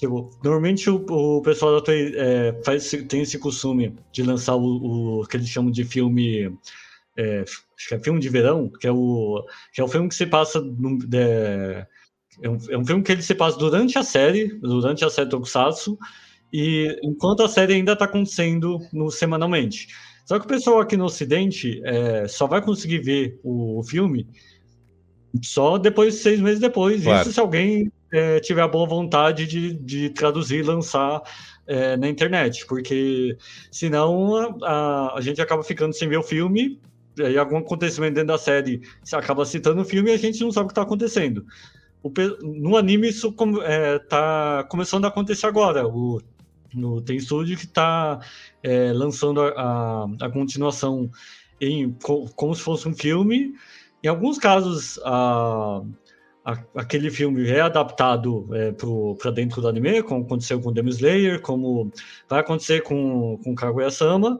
Tipo, normalmente o, o pessoal da Toei é, faz, tem esse costume de lançar o, o que eles chamam de filme. É, acho que é filme de verão, que é o, que é o filme que se passa. No, é, é, um, é um filme que ele se passa durante a série, durante a série Tokusatsu, e enquanto a série ainda está acontecendo no, semanalmente. Só que o pessoal aqui no Ocidente é, só vai conseguir ver o, o filme só depois, seis meses depois. Claro. Isso se alguém é, tiver a boa vontade de, de traduzir e lançar é, na internet, porque senão a, a, gente acaba ficando sem ver o filme, e algum acontecimento dentro da série acaba citando o filme e a gente não sabe o que está acontecendo. O, no anime isso está é, tá começando a acontecer agora. O, no, tem estúdio que está é, lançando a, a, a, continuação em, como se fosse um filme. Em alguns casos, a, aquele filme é adaptado é, para dentro do anime, como aconteceu com Demon Slayer, como vai acontecer com, com Kaguya-sama,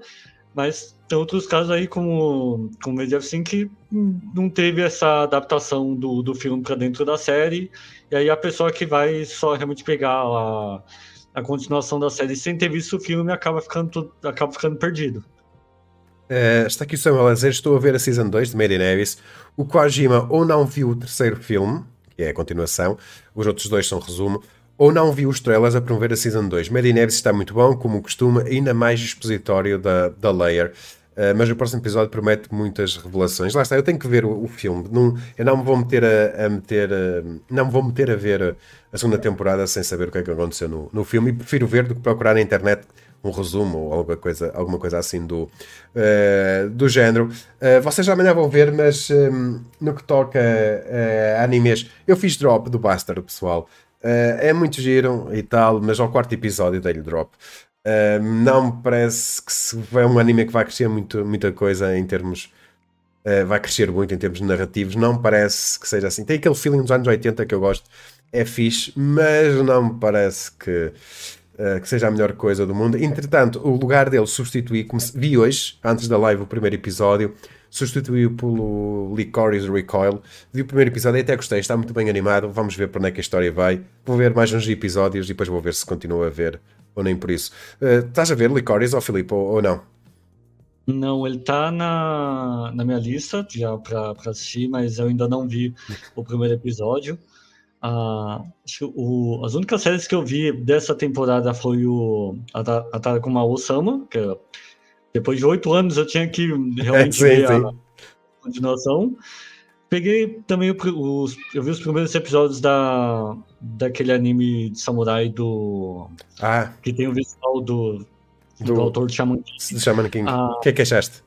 mas tem outros casos aí, como, como Made of que não teve essa adaptação do, do filme para dentro da série, e aí a pessoa que vai só realmente pegar a, a continuação da série sem ter visto o filme acaba ficando, acaba ficando perdido. Uh, está aqui o Samuel a dizer: Estou a ver a Season 2 de Made in Abyss. O Kojima ou não viu o terceiro filme, é a continuação, os outros dois são resumo, ou não viu os trailers a promover a Season 2. Made in Abyss está muito bom, como costuma, ainda mais expositório da, da Layer. Uh, mas o próximo episódio promete muitas revelações. Lá está, eu tenho que ver o, o filme. Não, eu não me vou meter a, a meter. A, não me vou meter a ver a segunda temporada sem saber o que é que aconteceu no, no filme e prefiro ver do que procurar na internet um resumo ou alguma coisa, alguma coisa assim do, uh, do género. Uh, vocês amanhã vão ver, mas um, no que toca uh, a animes, eu fiz drop do Bastard, pessoal. é muito giro e tal, mas ao quarto episódio dei-lhe drop. não me parece que se é um anime que vai crescer muito, muita coisa em termos. vai crescer muito em termos narrativos, não parece que seja assim. Tem aquele feeling dos anos 80 que eu gosto, é fixe, mas não me parece que uh, que seja a melhor coisa do mundo. Entretanto, o lugar dele substituí, vi hoje, antes da live, o primeiro episódio, substituiu pelo Licorice Recoil. Vi o primeiro episódio e até gostei, está muito bem animado. Vamos ver para onde é que a história vai. Vou ver mais uns episódios e depois vou ver se continua a ver ou nem por isso. Uh, estás a ver Licorice ou Filipe ou, ou não? Não, ele tá na, na minha lista já para assistir, mas eu ainda não vi o primeiro episódio. Ah, o, as únicas séries que eu vi dessa temporada foi o Atarakuma Osama, que é, depois de oito anos eu tinha que realmente é, sim, ver sim. a continuação. Peguei também os, eu vi os primeiros episódios da daquele anime de samurai do ah. que tem o visual do, do, do autor de Shaman King. Shaman King. Ah, o que é que achaste?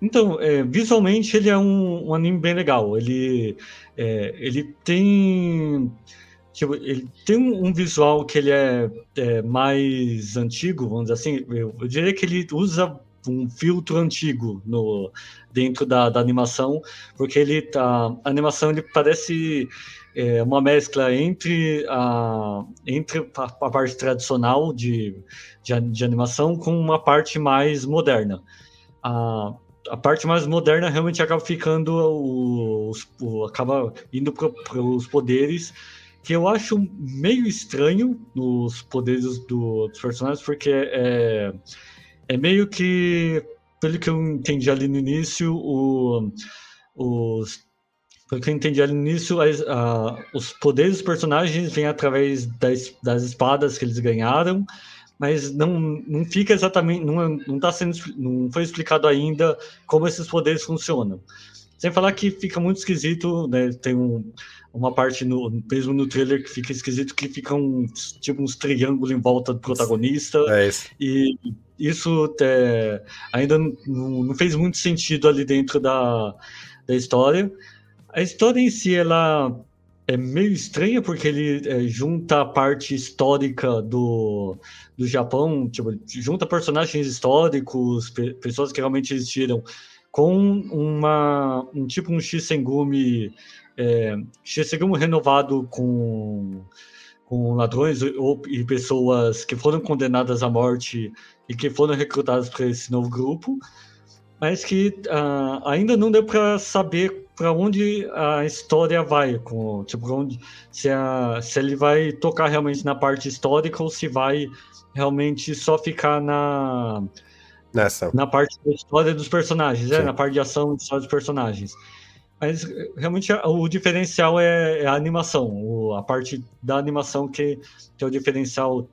Então, é, visualmente ele é um, um, anime bem legal. Ele, é, ele tem. Tipo, ele tem um visual que ele é, é, mais antigo, vamos dizer assim. Eu, eu, diria que ele usa um filtro antigo no, dentro da, da animação, porque ele tá, a animação ele parece é, uma mescla entre a, entre a, a parte tradicional de, de, de, animação com uma parte mais moderna. A, a parte mais moderna realmente acaba ficando os, o, acaba indo para os poderes que eu acho meio estranho nos poderes do, dos personagens porque é, é meio que pelo que eu entendi ali no início o, os pelo que eu entendi ali no início as, a, os poderes dos personagens vêm através das, das espadas que eles ganharam mas não, não fica exatamente, não, não tá sendo, não foi explicado ainda como esses poderes funcionam. Sem falar que fica muito esquisito, né? Tem um, uma parte no, mesmo no trailer que fica esquisito, que fica um, tipo uns triângulos em volta do protagonista. É isso. E isso é, ainda não, não, fez muito sentido ali dentro da, da história. A história em si, ela é meio estranha porque ele é, junta a parte histórica do, do Japão, tipo, junta personagens históricos, pe pessoas que realmente existiram, com uma um tipo um Shisengumi, é, Shisengumi renovado com com ladrões ou, e pessoas que foram condenadas à morte e que foram recrutadas para esse novo grupo, mas que uh, ainda não deu para saber para onde a história vai, com, tipo, onde, se, a, se ele vai tocar realmente na parte histórica ou se vai realmente só ficar na Nessa. na parte da história dos personagens, é, na parte de ação e história dos personagens. Mas realmente o diferencial é, é a animação, o, a parte da animação que, que é o diferencial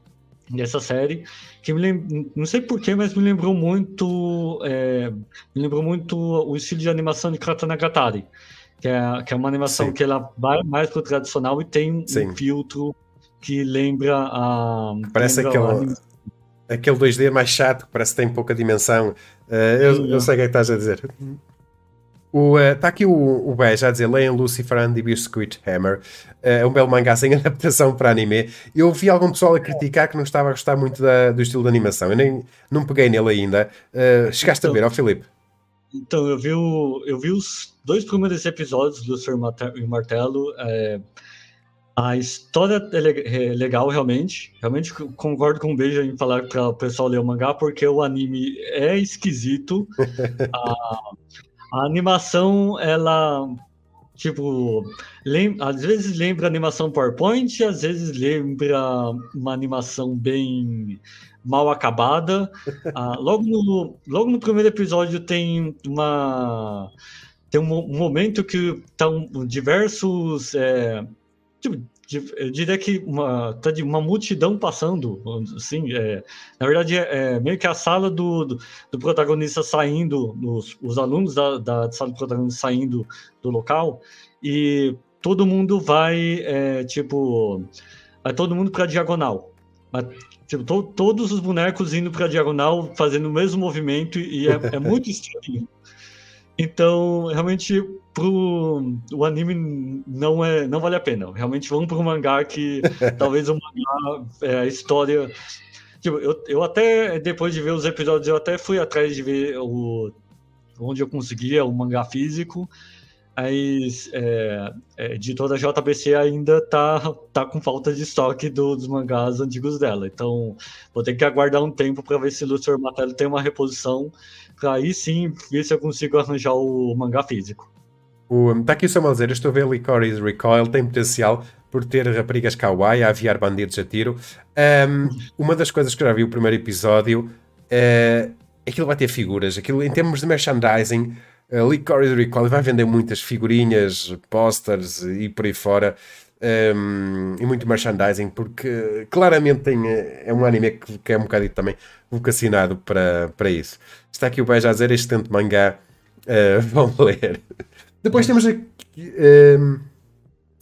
dessa série, que me não sei porquê, mas me lembrou muito, é, me lembrou muito o estilo de animação de Katanagatari, que é, que é uma animação Sim. que ela vai mais pro tradicional e tem Sim. um filtro que lembra a... Parece lembra aquele, a... aquele 2D mais chato, que parece que tem pouca dimensão. Uh, eu, eu sei o que é que estás a dizer. Está uh, aqui o, o Bé já a dizer leiam Lucifer and the Biscuit Hammer. Uh, é um belo mangá sem (laughs) adaptação para anime. Eu vi algum pessoal a criticar que não estava a gostar muito da, do estilo de animação. Eu nem não peguei nele ainda. Uh, chegaste então, a ver, ó Filipe? Então, eu vi, o, eu vi os dois primeiros episódios do Lucifer e Martelo. É, a história é, legal, realmente. Realmente concordo com o Beijo em falar para o pessoal ler o mangá, porque o anime é esquisito. a, (laughs) a animação, ela, tipo, lembra, às vezes lembra animação PowerPoint, às vezes lembra uma animação bem mal acabada. Ah, logo, no, logo no primeiro episódio tem uma tem um, um momento que estão diversos é, tipo, eu diria que uma, tá de uma multidão passando, assim, é, na verdade é, é, meio que a sala do, do, do protagonista saindo, os, os alunos da, da, sala do protagonista saindo do local, e todo mundo vai, é, tipo, vai todo mundo para diagonal. Mas, tipo, to, todos os bonecos indo pra diagonal, fazendo o mesmo movimento, e é, é muito (laughs) estranho. Então, realmente, pro, o anime não, é, não vale a pena. Realmente, vamos pro mangá que (laughs) talvez o mangá, é, a história. Tipo, eu, eu até, depois de ver os episódios, eu até fui atrás de ver o, onde eu conseguia o mangá físico. Mas é, é, editora JBC ainda tá, tá com falta de estoque do, dos mangás antigos dela. Então, vou ter que aguardar um tempo para ver se o Lucifer Martello tem uma reposição, para aí sim ver se eu consigo arranjar o mangá físico. O Samuel dizer, estou a ver Licorice Recoil, tem potencial por ter raparigas kawaii a aviar bandidos a tiro. Um, uma das coisas que eu já vi o primeiro episódio, é aquilo vai ter figuras, aquilo em termos de merchandising a Licorice Recoil vai vender muitas figurinhas, posters e por aí fora. Um, e muito merchandising, porque claramente tem, é um anime que, que é um bocadinho também vocacionado para, para isso. Está aqui o Beja a dizer: excelente mangá, uh, (laughs) vão ler. Depois temos aqui, um,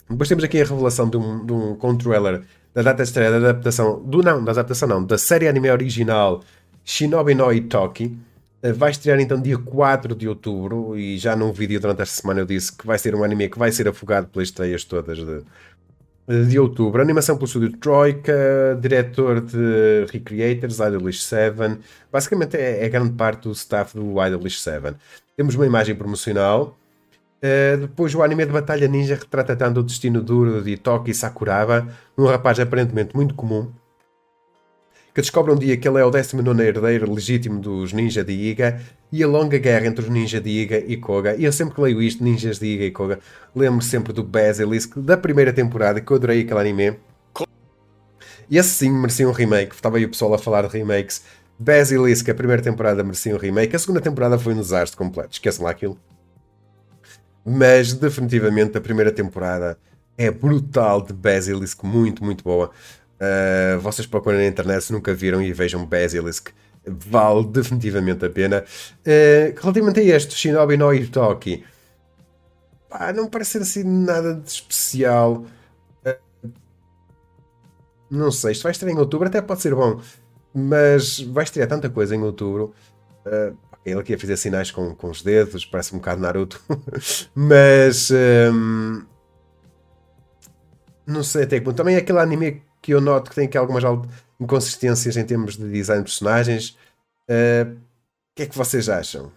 depois temos aqui a revelação de um, de um controller da data de estreia da adaptação, do não, da adaptação não, da série anime original Shinobi no Itoki vai estrear então dia 4 de outubro e já num vídeo durante esta semana eu disse que vai ser um anime que vai ser afogado pelas estreias todas de, de outubro. Animação pelo estúdio Troika, diretor de Recreators, Idolish 7. Basicamente é, é, grande parte do staff do Idolish 7. Temos uma imagem promocional. Uh, depois o anime de Batalha Ninja retrata tanto o destino duro de Toki Sakuraba, um rapaz aparentemente muito comum, que descobre um dia que ele é o 19 herdeiro legítimo dos ninja de Iga e a longa guerra entre os ninja de Iga e Koga. E eu sempre que leio isto, ninjas de Iga e Koga, lembro sempre do Basilisk da primeira temporada, que eu adorei aquele anime. E esse sim merecia um remake. Estava aí o pessoal a falar de remakes. Basilisk, a primeira temporada merecia um remake. A segunda temporada foi um desastre completo. Esqueçam lá aquilo. Mas definitivamente a primeira temporada é brutal de Basilisk, muito, muito boa. Uh, vocês procuram na internet se nunca viram e vejam Basilisk. Vale definitivamente a pena. Uh, relativamente a este, Shinobi no Itoki, pá, não parece ser assim nada de especial. Uh, não sei, isto vai estrear em outubro, até pode ser bom, mas vai estrear tanta coisa em outubro. Ele aqui a fazer sinais com, com os dedos, parece um bocado Naruto, (laughs) mas um, não sei até que ponto. Também é aquele anime que eu noto que tem aqui algumas inconsistências em termos de design de personagens. Uh, o que é que vocês acham?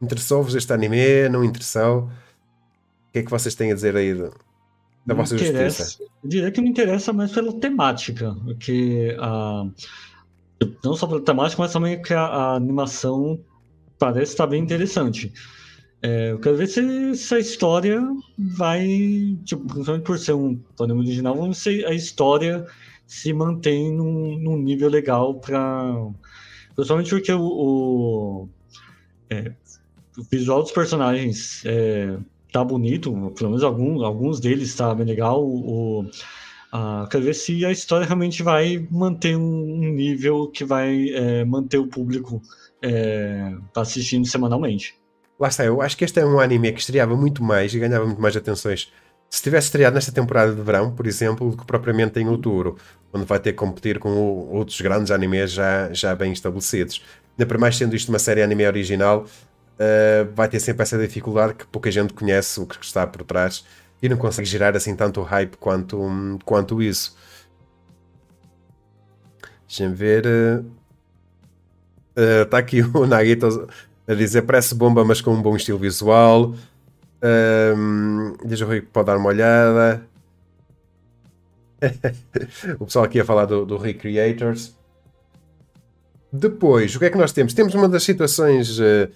Interessou-vos este anime? Não interessou? O que é que vocês têm a dizer aí da vossa justiça? Eu diria que me interessa mais pela temática, que uh, não só pela temática, mas também que a, a animação parece estar bem interessante. É, eu quero ver se, se, a história vai, tipo, principalmente por ser um anime original, vamos ver se a história se mantém num, num nível legal para. Principalmente porque o, o, é, o, visual dos personagens é, tá bonito, pelo menos algum, alguns deles tá bem legal. O, a, quero ver se a história realmente vai manter um, nível que vai é, manter o público é, assistindo semanalmente. Lá está, eu acho que este é um anime que estreava muito mais e ganhava muito mais atenções se tivesse estreado nesta temporada de verão, por exemplo, do que propriamente em outubro, onde vai ter que competir com outros grandes animes já, já bem estabelecidos. Ainda para mais sendo isto uma série anime original, uh, vai ter sempre essa dificuldade que pouca gente conhece o que está por trás e não consegue gerar assim tanto hype quanto, quanto isso. Deixa-me ver. Está uh, uh, aqui (laughs) o Nagito a dizer parece bomba, mas com um bom estilo visual. Um, diz o Rui que pode dar uma olhada. (laughs) o pessoal aqui a falar do, do Recreators. Depois, o que é que nós temos? Temos uma das situações uh,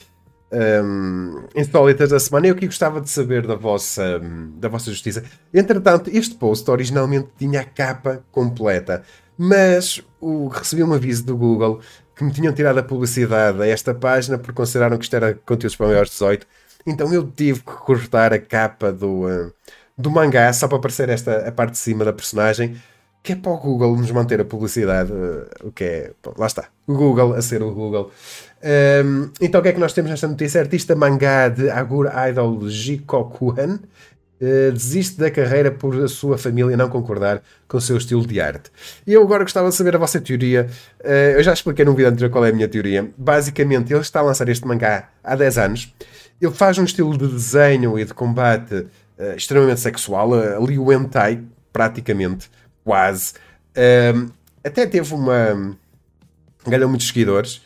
um, insólitas da semana. Eu que gostava de saber da vossa, da vossa justiça. Entretanto, este post originalmente tinha a capa completa, mas o, recebi um aviso do Google que me tinham tirado a publicidade a esta página porque consideraram que isto era conteúdos para maiores de 18 então eu tive que cortar a capa do, uh, do mangá só para aparecer esta a parte de cima da personagem, que é para o Google nos manter a publicidade, uh, o que é. Bom, lá está. O Google a ser o Google. Um, ehm, então o que é que nós temos nesta notícia? Artista mangá de Agur Idol Jikokuhan Uh, desiste da carreira por a sua família não concordar com o seu estilo de arte. E eu agora gostava de saber a vossa teoria. Uh, eu já expliquei num vídeo anterior qual é a minha teoria. Basicamente, ele está a lançar este mangá há 10 anos. Ele faz um estilo de desenho e de combate uh, extremamente sexual, ali o hentai, praticamente, quase. até teve uma. ganhou muitos seguidores.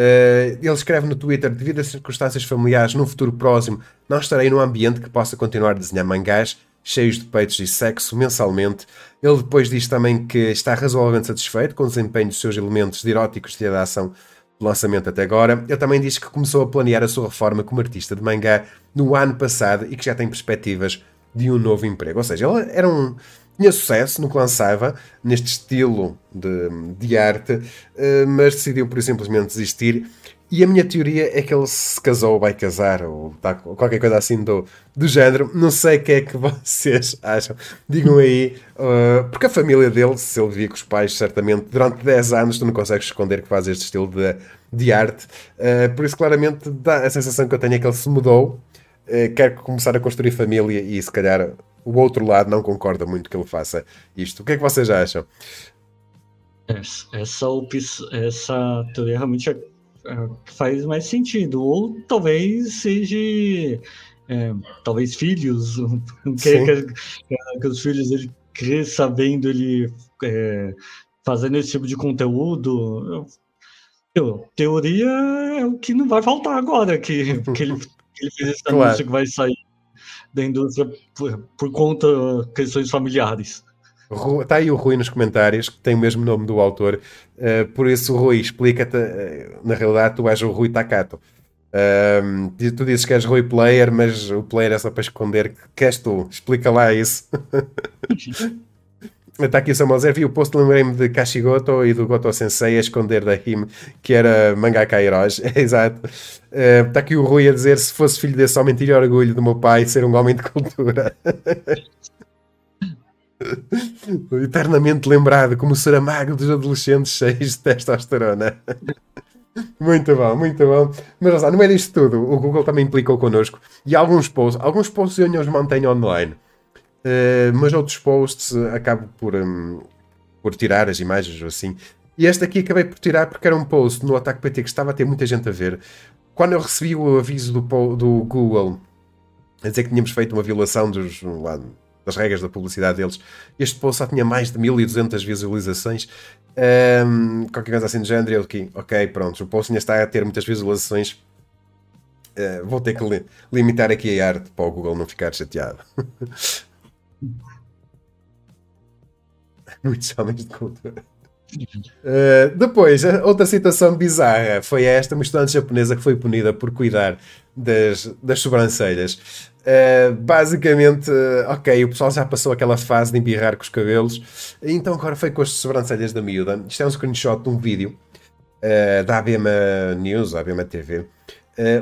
Uh, ele escreve no Twitter: devido às circunstâncias familiares, num futuro próximo, não estarei num ambiente que possa continuar a desenhar mangás cheios de peitos e sexo mensalmente. Ele depois diz também que está razoavelmente satisfeito com o desempenho dos seus elementos de eróticos de ação do lançamento até agora. Ele também diz que começou a planear a sua reforma como artista de mangá no ano passado e que já tem perspectivas de um novo emprego. Ou seja, ele era um, tinha sucesso no que lançava, neste estilo de, de arte, eh, mas decidiu por simplesmente desistir. E a minha teoria é que ele se casou, vai casar, ou tá, qualquer coisa assim do, do género. Não sei o que é que (laughs) vocês acham. Digam aí, uh, porque a família dele, se ele vivia com os pais, certamente, durante 10 anos, tu não consegues esconder que faz este estilo de, de arte. Uh, por isso, claramente, dá a sensação que eu tenho é que ele se mudou, uh, quer começar a construir família e, se calhar, o outro lado não concorda muito que ele faça isto. O que é que vocês acham? Essa, essa teoria realmente é, é, faz mais sentido. Ou talvez seja. É, talvez filhos, (laughs) que, que, que, os filhos ele cresça sabendo ele é, fazendo esse tipo de conteúdo. Eu, teoria é o que não vai faltar agora, que, que, ele, (laughs) que ele fez esse claro. anúncio que vai sair da indústria por, por conta de questões familiares. Está aí o Rui nos comentários, que tem o mesmo nome do autor. Uh, por isso, Rui, explica-te. Uh, na realidade, tu és o Rui Takato. Uh, tu dizes que és Rui Player, mas o player é só para esconder que és tu. Explica lá isso. (laughs) Está aqui o Samuel Zé, vi o post, lembrei-me de Kashigoto e do Goto Sensei a esconder da Him, que era mangaka heróis. (laughs) Exato. Uh, está aqui o Rui a dizer: se fosse filho desse homem, teria orgulho do meu pai ser um homem de cultura. (laughs) Eternamente lembrado como o Saramago dos adolescentes cheios de testosterona. (laughs) Muito bom, muito bom. Mas no meio disto tudo, o Google também implicou connosco e alguns posts, alguns posts eu os mantenho online. Uh, mas outros posts acabo por, um, por tirar as imagens ou assim. E este aqui acabei por tirar porque era um post no Ataque PT que estava a ter muita gente a ver. Quando eu recebi o aviso do, do Google a dizer que tínhamos feito uma violação dos, lá, das regras da publicidade deles, este post só tinha mais de 1200 visualizações. Um, qualquer coisa assim do género. Eu aqui, ok, pronto, o post ainda está a ter muitas visualizações. Uh, vou ter que li limitar aqui a arte para o Google não ficar chateado. (laughs) Muitos homens de cultura. Uh, depois, outra situação bizarra foi esta: uma estudante japonesa que foi punida por cuidar das, das sobrancelhas. Uh, basicamente, uh, ok, o pessoal já passou aquela fase de embirrar com os cabelos, então agora foi com as sobrancelhas da miúda. Isto é um screenshot de um vídeo da ABM News, ABM TV,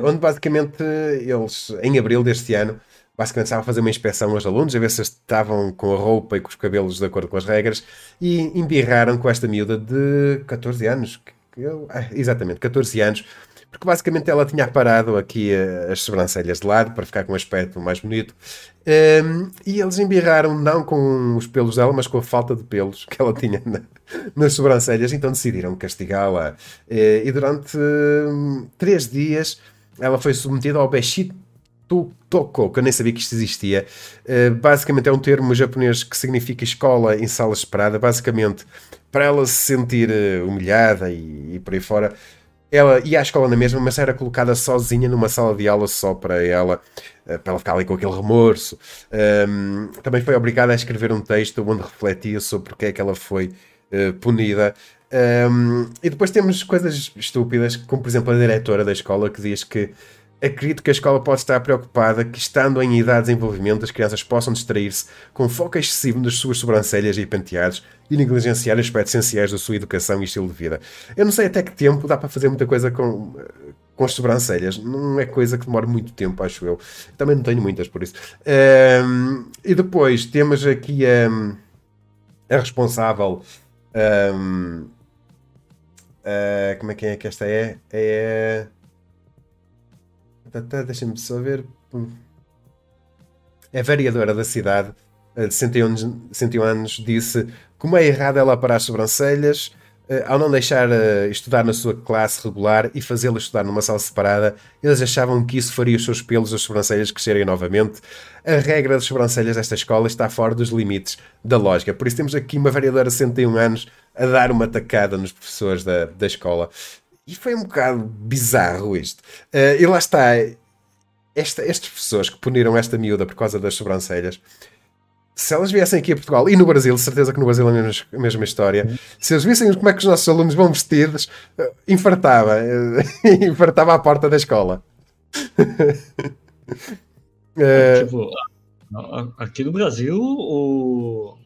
onde basicamente eles, em abril deste ano, basicamente estava a fazer uma inspeção aos alunos, a ver se estavam com a roupa e com os cabelos de acordo com as regras, e embirraram com esta miúda de 14 anos. Eu, ah, exatamente, 14 anos, porque basicamente ela tinha parado aqui uh, as sobrancelhas de lado para ficar com um aspecto mais bonito. Um, e eles embirraram não com os pelos dela, mas com a falta de pelos que ela tinha na, nas sobrancelhas, então decidiram castigá-la. Uh, e durante uh, três dias ela foi submetida ao Beshit Toko, que eu nem sabia que isto existia. Uh, basicamente é um termo japonês que significa escola em sala esperada. Basicamente, para ela se sentir uh, humilhada e, e por aí fora, ela ia à escola na mesma, mas era colocada sozinha numa sala de aula só para ela, uh, para ela ficar ali com aquele remorso. Um, ehm, também foi obrigada a escrever um texto onde refletia sobre porque é que ela foi punida. Um, ehm, e depois temos coisas estúpidas, como por exemplo a diretora da escola que diz que Acredito que a escola pode estar preocupada que, estando em idade de desenvolvimento, as crianças possam distrair-se com foco excessivo nas suas sobrancelhas e penteados e negligenciar aspectos essenciais da sua educação e estilo de vida. Eu não sei até que tempo dá para fazer muita coisa com, com as sobrancelhas. Não é coisa que demora muito tempo, acho eu. Também não tenho muitas por isso. Um, e depois temos aqui um, a responsável. Um, uh, como é que é que esta é? É. Deixa-me só ver. a vereadora da cidade de 101 anos, 101 anos disse como é errado ela parar as sobrancelhas eh, ao não deixar uh, estudar na sua classe regular e fazê-la estudar numa sala separada, eles achavam que isso faria os seus pelos das sobrancelhas crescerem novamente. A regra das sobrancelhas desta escola está fora dos limites da lógica. Por isso temos aqui uma vereadora de 61 anos a dar uma tacada nos professores da, da escola. E foi um bocado bizarro isto. Uh, e lá está. Esta, estes professores que puniram esta miúda por causa das sobrancelhas se elas viessem aqui a Portugal e no Brasil, certeza que no Brasil é a mesma, a mesma história, se eles vissem como é que os nossos alunos vão vestidos, eh, infartava, (laughs) infartava a porta da escola. é, (laughs) tipo, aqui no Brasil, o,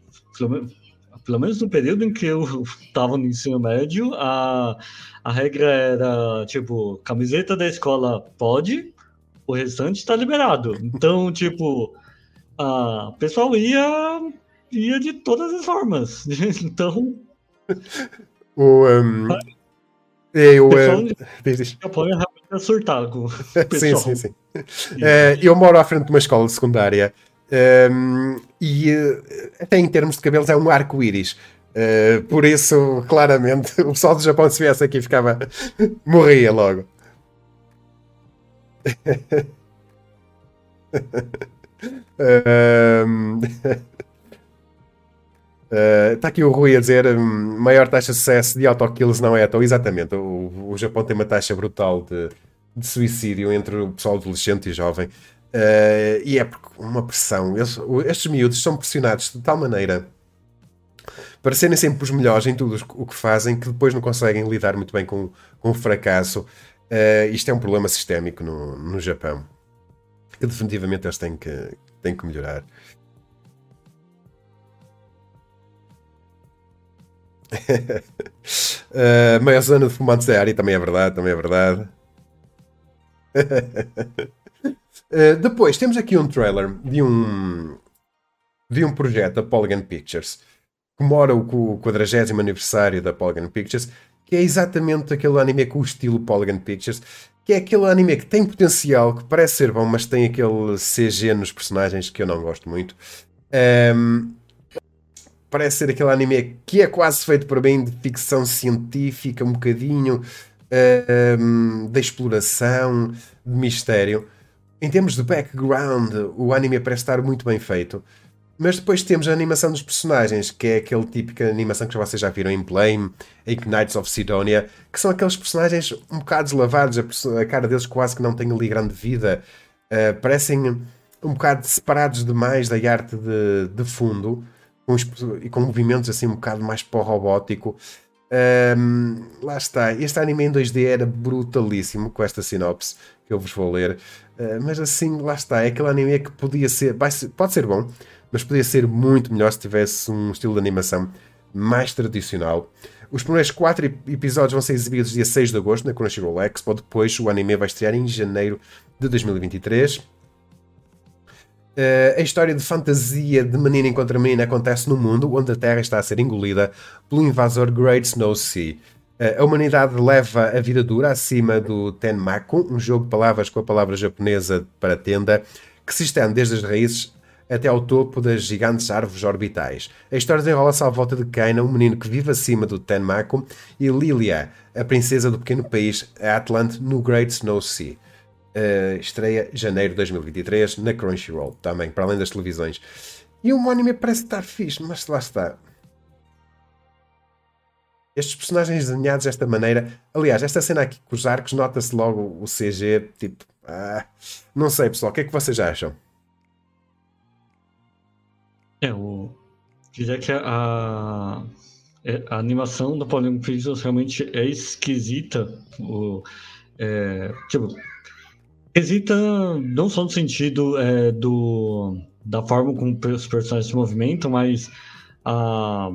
pelo, menos no período em que eu (laughs) estava no ensino médio, a, a regra era tipo, camiseta da escola pode, o restante está liberado. Então, (laughs) tipo ah, o pessoal ia, ia de todas as formas. (laughs) Então. O. Um... Eu, diz, Japão é realmente surtar com Sim, sim, sim. Uh, eu moro à frente de uma escola secundária um, e uh, até em termos de cabelos é um arco-íris. Uh, por isso, claramente, (laughs) o pessoal do Japão se viesse aqui ficava. (laughs) morria logo. (laughs) Está uh, aqui o Rui a dizer um, maior taxa de sucesso de autokills não é à. Exatamente, o, o Japão tem uma taxa brutal de, de suicídio entre o pessoal adolescente e jovem. Uh, e é porque uma pressão. Eles, estes miúdos são pressionados de tal maneira para serem sempre os melhores em tudo o que fazem que depois não conseguem lidar muito bem com, com o fracasso. Uh, isto é um problema sistémico no, no Japão que definitivamente eles têm que, têm que melhorar. (laughs) uh, meia zona de fumantes da área também é verdade, também é verdade. (laughs) uh, depois temos aqui um trailer de um de um projeto da Polygon Pictures que comemora o 40 aniversário da Polygon Pictures que é exatamente aquele anime com o estilo Polygon Pictures que é aquele anime que tem potencial, que parece ser bom, mas tem aquele CG nos personagens que eu não gosto muito. Um, parece ser aquele anime que é quase feito para bem de ficção científica, um bocadinho um, de exploração, de mistério. Em termos de background, o anime parece estar muito bem feito. Mas depois temos a animação dos personagens, que é aquele típica animação que vocês já viram em Blame, em Knights of Sidonia, que são aqueles personagens um bocado deslavados, a, cara deles quase que não tem ali grande vida, uh, parecem um bocado separados demais da arte de, de fundo, com, e com movimentos assim um bocado mais o robótico. Um, ehm, lá está, este anime em 2D era brutalíssimo com esta sinopse que eu vos vou ler, uh, mas assim, lá está, é aquele anime que podia ser, ser pode ser bom, mas podia ser muito melhor se tivesse um estilo de animação mais tradicional. Os primeiros quatro episódios vão ser exibidos dia 6 de agosto na Crunchyroll Expo, depois o anime vai estrear em janeiro de 2023. Uh, eh, a história de fantasia de menina encontra menina acontece no mundo onde a Terra está a ser engolida pelo invasor Great Snow Sea. Uh, a humanidade leva a vida dura acima do Tenmaku, um jogo de palavras com a palavra japonesa para tenda, que se estende desde as raízes até ao topo das gigantes árvores orbitais. A história desenrola-se à volta de Kaina, um menino que vive acima do Tenmaku, e Lilia, a princesa do pequeno país Atlant no Great Snow Sea. Uh, estreia janeiro de 2023 na Crunchyroll, também, para além das televisões. E o anime parece estar fixe, mas lá está. Estes personagens desenhados desta maneira. Aliás, esta cena aqui com os arcos, nota-se logo o CG, tipo. Ah, não sei, pessoal, o que é que vocês acham? É, o. Dizer que a, é, a animação da Polygon Pixels realmente é esquisita. O, é, tipo, esquisita não só no sentido é, do, da forma como os personagens se movimentam, mas a,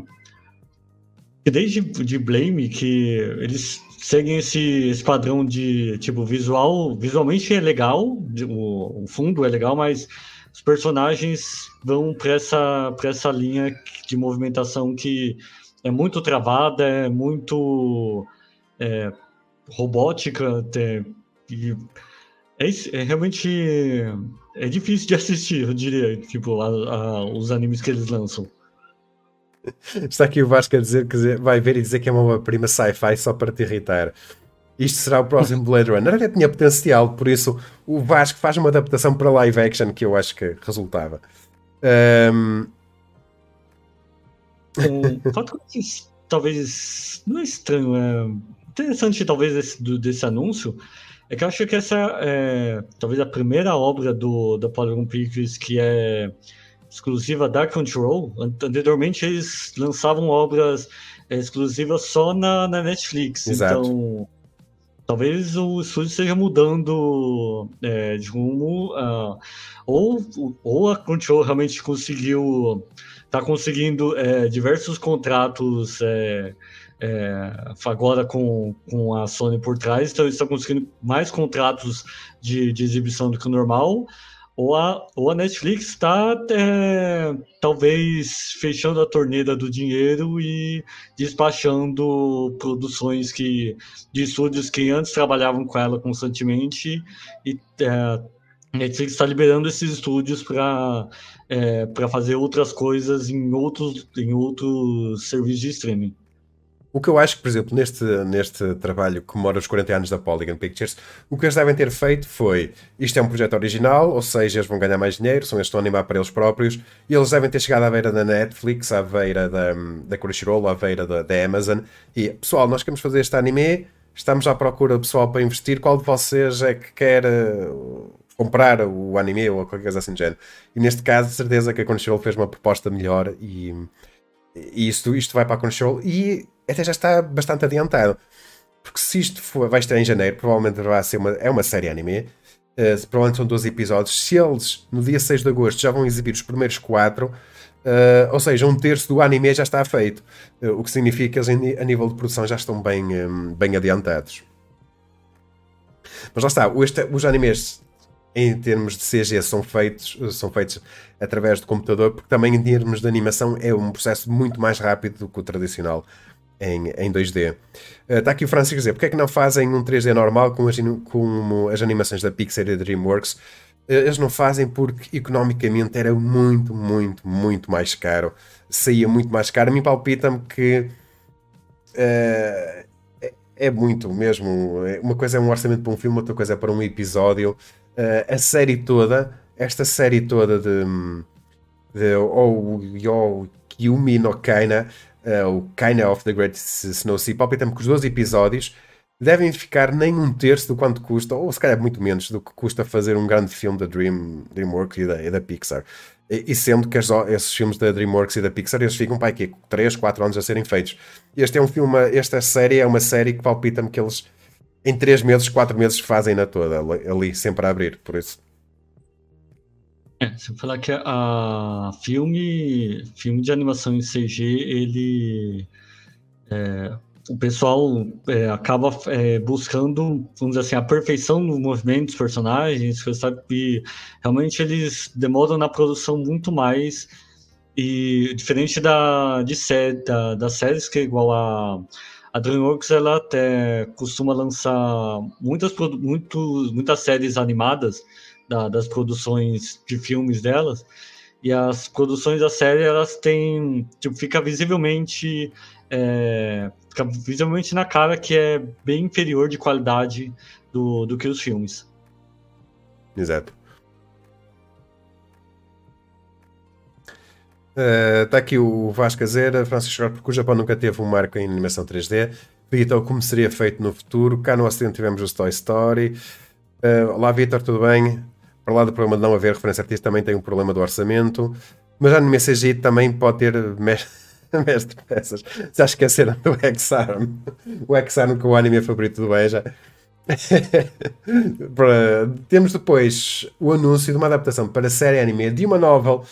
desde de Blame que eles seguem esse, esse padrão de tipo visual, visualmente é legal, o, o fundo é legal, mas os personagens vão para essa, essa linha de movimentação que é muito travada, é muito é, robótica, e É, é, realmente é difícil de (laughs) assistir, eu diria, tipo, a, a, os animes que eles lançam. (laughs) Está aqui o Vasco a dizer que vai ver e dizer que é uma prima sci-fi só para te irritar. Isto será o próximo Blade Runner. Até tinha potencial, por isso o Vasco faz uma adaptação para live action que eu acho que resultava. Um... É, talvez não é estranho, é interessante talvez desse, desse anúncio é que eu acho que essa é talvez a primeira obra do da Polygon Pictures que é exclusiva da Control. Anteriormente eles lançavam obras é, exclusivas só na, na Netflix. Exato. Então talvez o estúdio esteja mudando é, de rumo. Uh, ou, ou a Control realmente conseguiu. Está conseguindo é, diversos contratos é, é, agora com, com a Sony por trás, então eles estão conseguindo mais contratos de, de exibição do que o normal, ou a, ou a Netflix está é, talvez fechando a torneira do dinheiro e despachando produções que de estúdios que antes trabalhavam com ela constantemente e é, Netflix está liberando esses estúdios para é, para fazer outras coisas em outros em outros serviços de streaming. O que eu acho que, por exemplo, neste, neste trabalho que comemora os 40 anos da Polygon Pictures, o que eles devem ter feito foi: isto é um projeto original, ou seja, eles vão ganhar mais dinheiro, são eles que estão a animar para eles próprios, e eles devem ter chegado à beira da Netflix, à beira da, da Crunchyroll, à beira da, da Amazon, e pessoal, nós queremos fazer este anime, estamos à procura de pessoal para investir, qual de vocês é que quer. Uh, comprar o anime ou qualquer coisa assim do género. E neste caso, certeza que a Crunchyroll fez uma proposta melhor e, e isto, isto vai para a Crunchyroll e até já está bastante adiantado. Porque se isto for, vai estar em janeiro, provavelmente vai ser uma, é uma série anime. Uh, provavelmente são 12 episódios. Se eles, no dia 6 de agosto, já vão exibir os primeiros 4, uh, eh, ou seja, um terço do anime já está feito. Uh, o que significa que eles, a nível de produção, já estão bem, um, bem adiantados. Mas lá está, este, os animes em termos de CG são feitos, são feitos através do computador, porque também em termos de animação é um processo muito mais rápido do que o tradicional em, em 2D. Está uh, aqui o Francisco dizer, porque é que não fazem um 3D normal como as, as animações da Pixar e da DreamWorks? Uh, eles não fazem porque economicamente era muito, muito, muito mais caro. Saía muito mais caro. A mim palpita-me que uh, é, é muito mesmo. Uma coisa é um orçamento para um filme, outra coisa é para um episódio. A série toda, esta série toda de, de ou Yumi no Kaina, o Kaina of the Great Snow Sea, palpita-me que os 12 episódios devem ficar nem um terço do quanto custa, ou se calhar muito menos do que custa fazer um grande filme da Dream, DreamWorks e da, e da Pixar. E, e, sendo que as, esses filmes da DreamWorks e da Pixar eles ficam para aqui 3, 4 anos a serem feitos. Este é um filme, esta série é uma série que palpita-me que eles em 3 meses, 4 meses fazem na toda, ali sempre a abrir, por isso. É, se eu falar que a filme, filme de animação em CG, ele é, o pessoal é, acaba é, buscando, vamos dizer assim, a perfeição no movimento dos personagens, sabe? Que realmente eles demoram na produção muito mais. E diferente da de série, da, das séries que é igual a a DreamWorks ela até costuma lançar muitas muito, muitas séries animadas da, das produções de filmes delas e as produções da série elas têm tipo fica visivelmente é, fica visivelmente na cara que é bem inferior de qualidade do, do que os filmes. Exato. Está uh, aqui o Vasco Azera, Francisco Jorge, porque o Japão nunca teve um marco em animação 3D. Vitor, como seria feito no futuro? Cá no Ocidente tivemos o Toy Story. Uh, olá, Vitor, tudo bem? Para lá do problema de não haver referência artista, também tem um problema do orçamento. Mas a anime CGI também pode ter (laughs) mestre peças. Já esqueceram do X-Arm. O X-Arm que é o anime favorito do Beja. (laughs) Temos depois o anúncio de uma adaptação para série anime de uma novel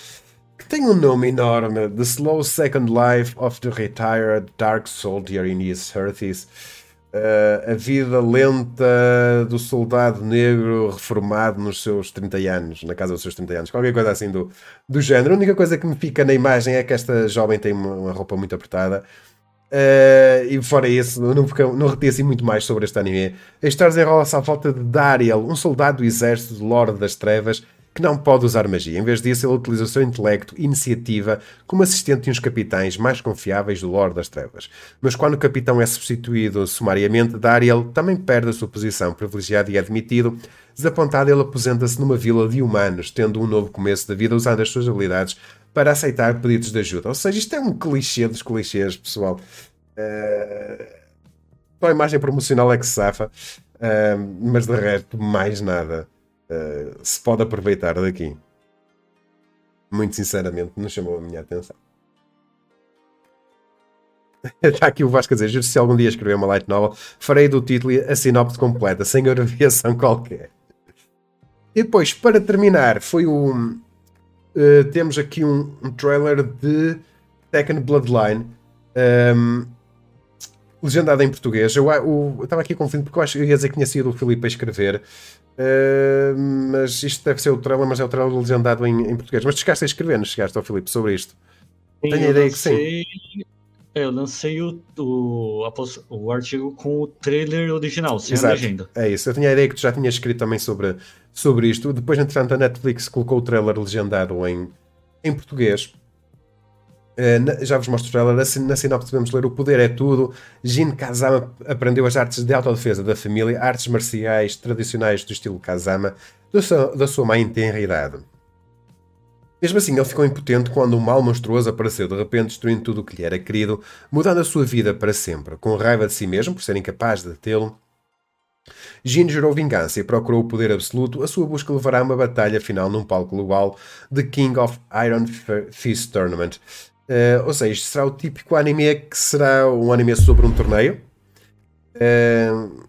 que tem um nome enorme: The Slow Second Life of the Retired Dark Soldier in His 30s. Uh, a vida lenta do soldado negro reformado nos seus 30 anos, na casa dos seus 30 anos, qualquer coisa assim do, do género. A única coisa que me fica na imagem é que esta jovem tem uma, uma roupa muito apertada Uh, e fora isso, não, não reti assim muito mais sobre este anime. A história desenrola-se à volta de Dariel, um soldado do exército de Lorde das Trevas que não pode usar magia. Em vez disso, ele utiliza o seu intelecto e iniciativa como assistente de uns capitães mais confiáveis do Lorde das Trevas. Mas quando o capitão é substituído sumariamente, Dariel também perde a sua posição privilegiada e é admitido. Desapontado, ele aposenta-se numa vila de humanos, tendo um novo começo da vida usando as suas habilidades para aceitar pedidos de ajuda. Ou seja, isto é um clichê dos clichês, pessoal. Uh... a imagem promocional é que se safa, uh, mas de resto, mais nada. Eh, se pode aproveitar daqui. Muito sinceramente, não chamou a minha atenção. (laughs) Está aqui o Vasco a dizer: se algum dia escrever uma light novel, farei do título a sinopse completa, sem (laughs) abreviação qualquer. E depois, para terminar, foi o. Uh, temos aqui um, um, trailer de Tekken Bloodline. Um, legendado em português. Eu, eu, eu estava aqui confundido porque eu acho que ia dizer que tinha sido o Filipe a escrever. Uh, mas isto deve ser o trailer, mas é o trailer legendado em, em português. Mas chegaste a escrever, não chegaste ao Filipe sobre isto? Sim, Tenho a ideia lancei, que sim. Eu lancei o, o, o, artigo com o trailer original, sem Exato, a legenda. É isso. Eu tinha a ideia que tu já tinhas escrito também sobre, sobre isto. Depois, entretanto, a Netflix colocou o trailer legendado em, em português. Uh, já vos mostro o trailer. Na sinopse podemos ler: O poder é tudo. Jin Kazama aprendeu as artes de autodefesa da família, artes marciais tradicionais do estilo Kazama, da sua, da sua mãe tenra idade. Mesmo assim, ele ficou impotente quando um mal monstruoso apareceu de repente, destruindo tudo o que lhe era querido, mudando a sua vida para sempre. Com raiva de si mesmo por ser incapaz de detê-lo, Jin gerou vingança e procurou o poder absoluto. A sua busca levará a uma batalha final num palco global de King of Iron Fist Tournament. Uh, ou seja, será o típico anime que será um anime sobre um torneio. Uh,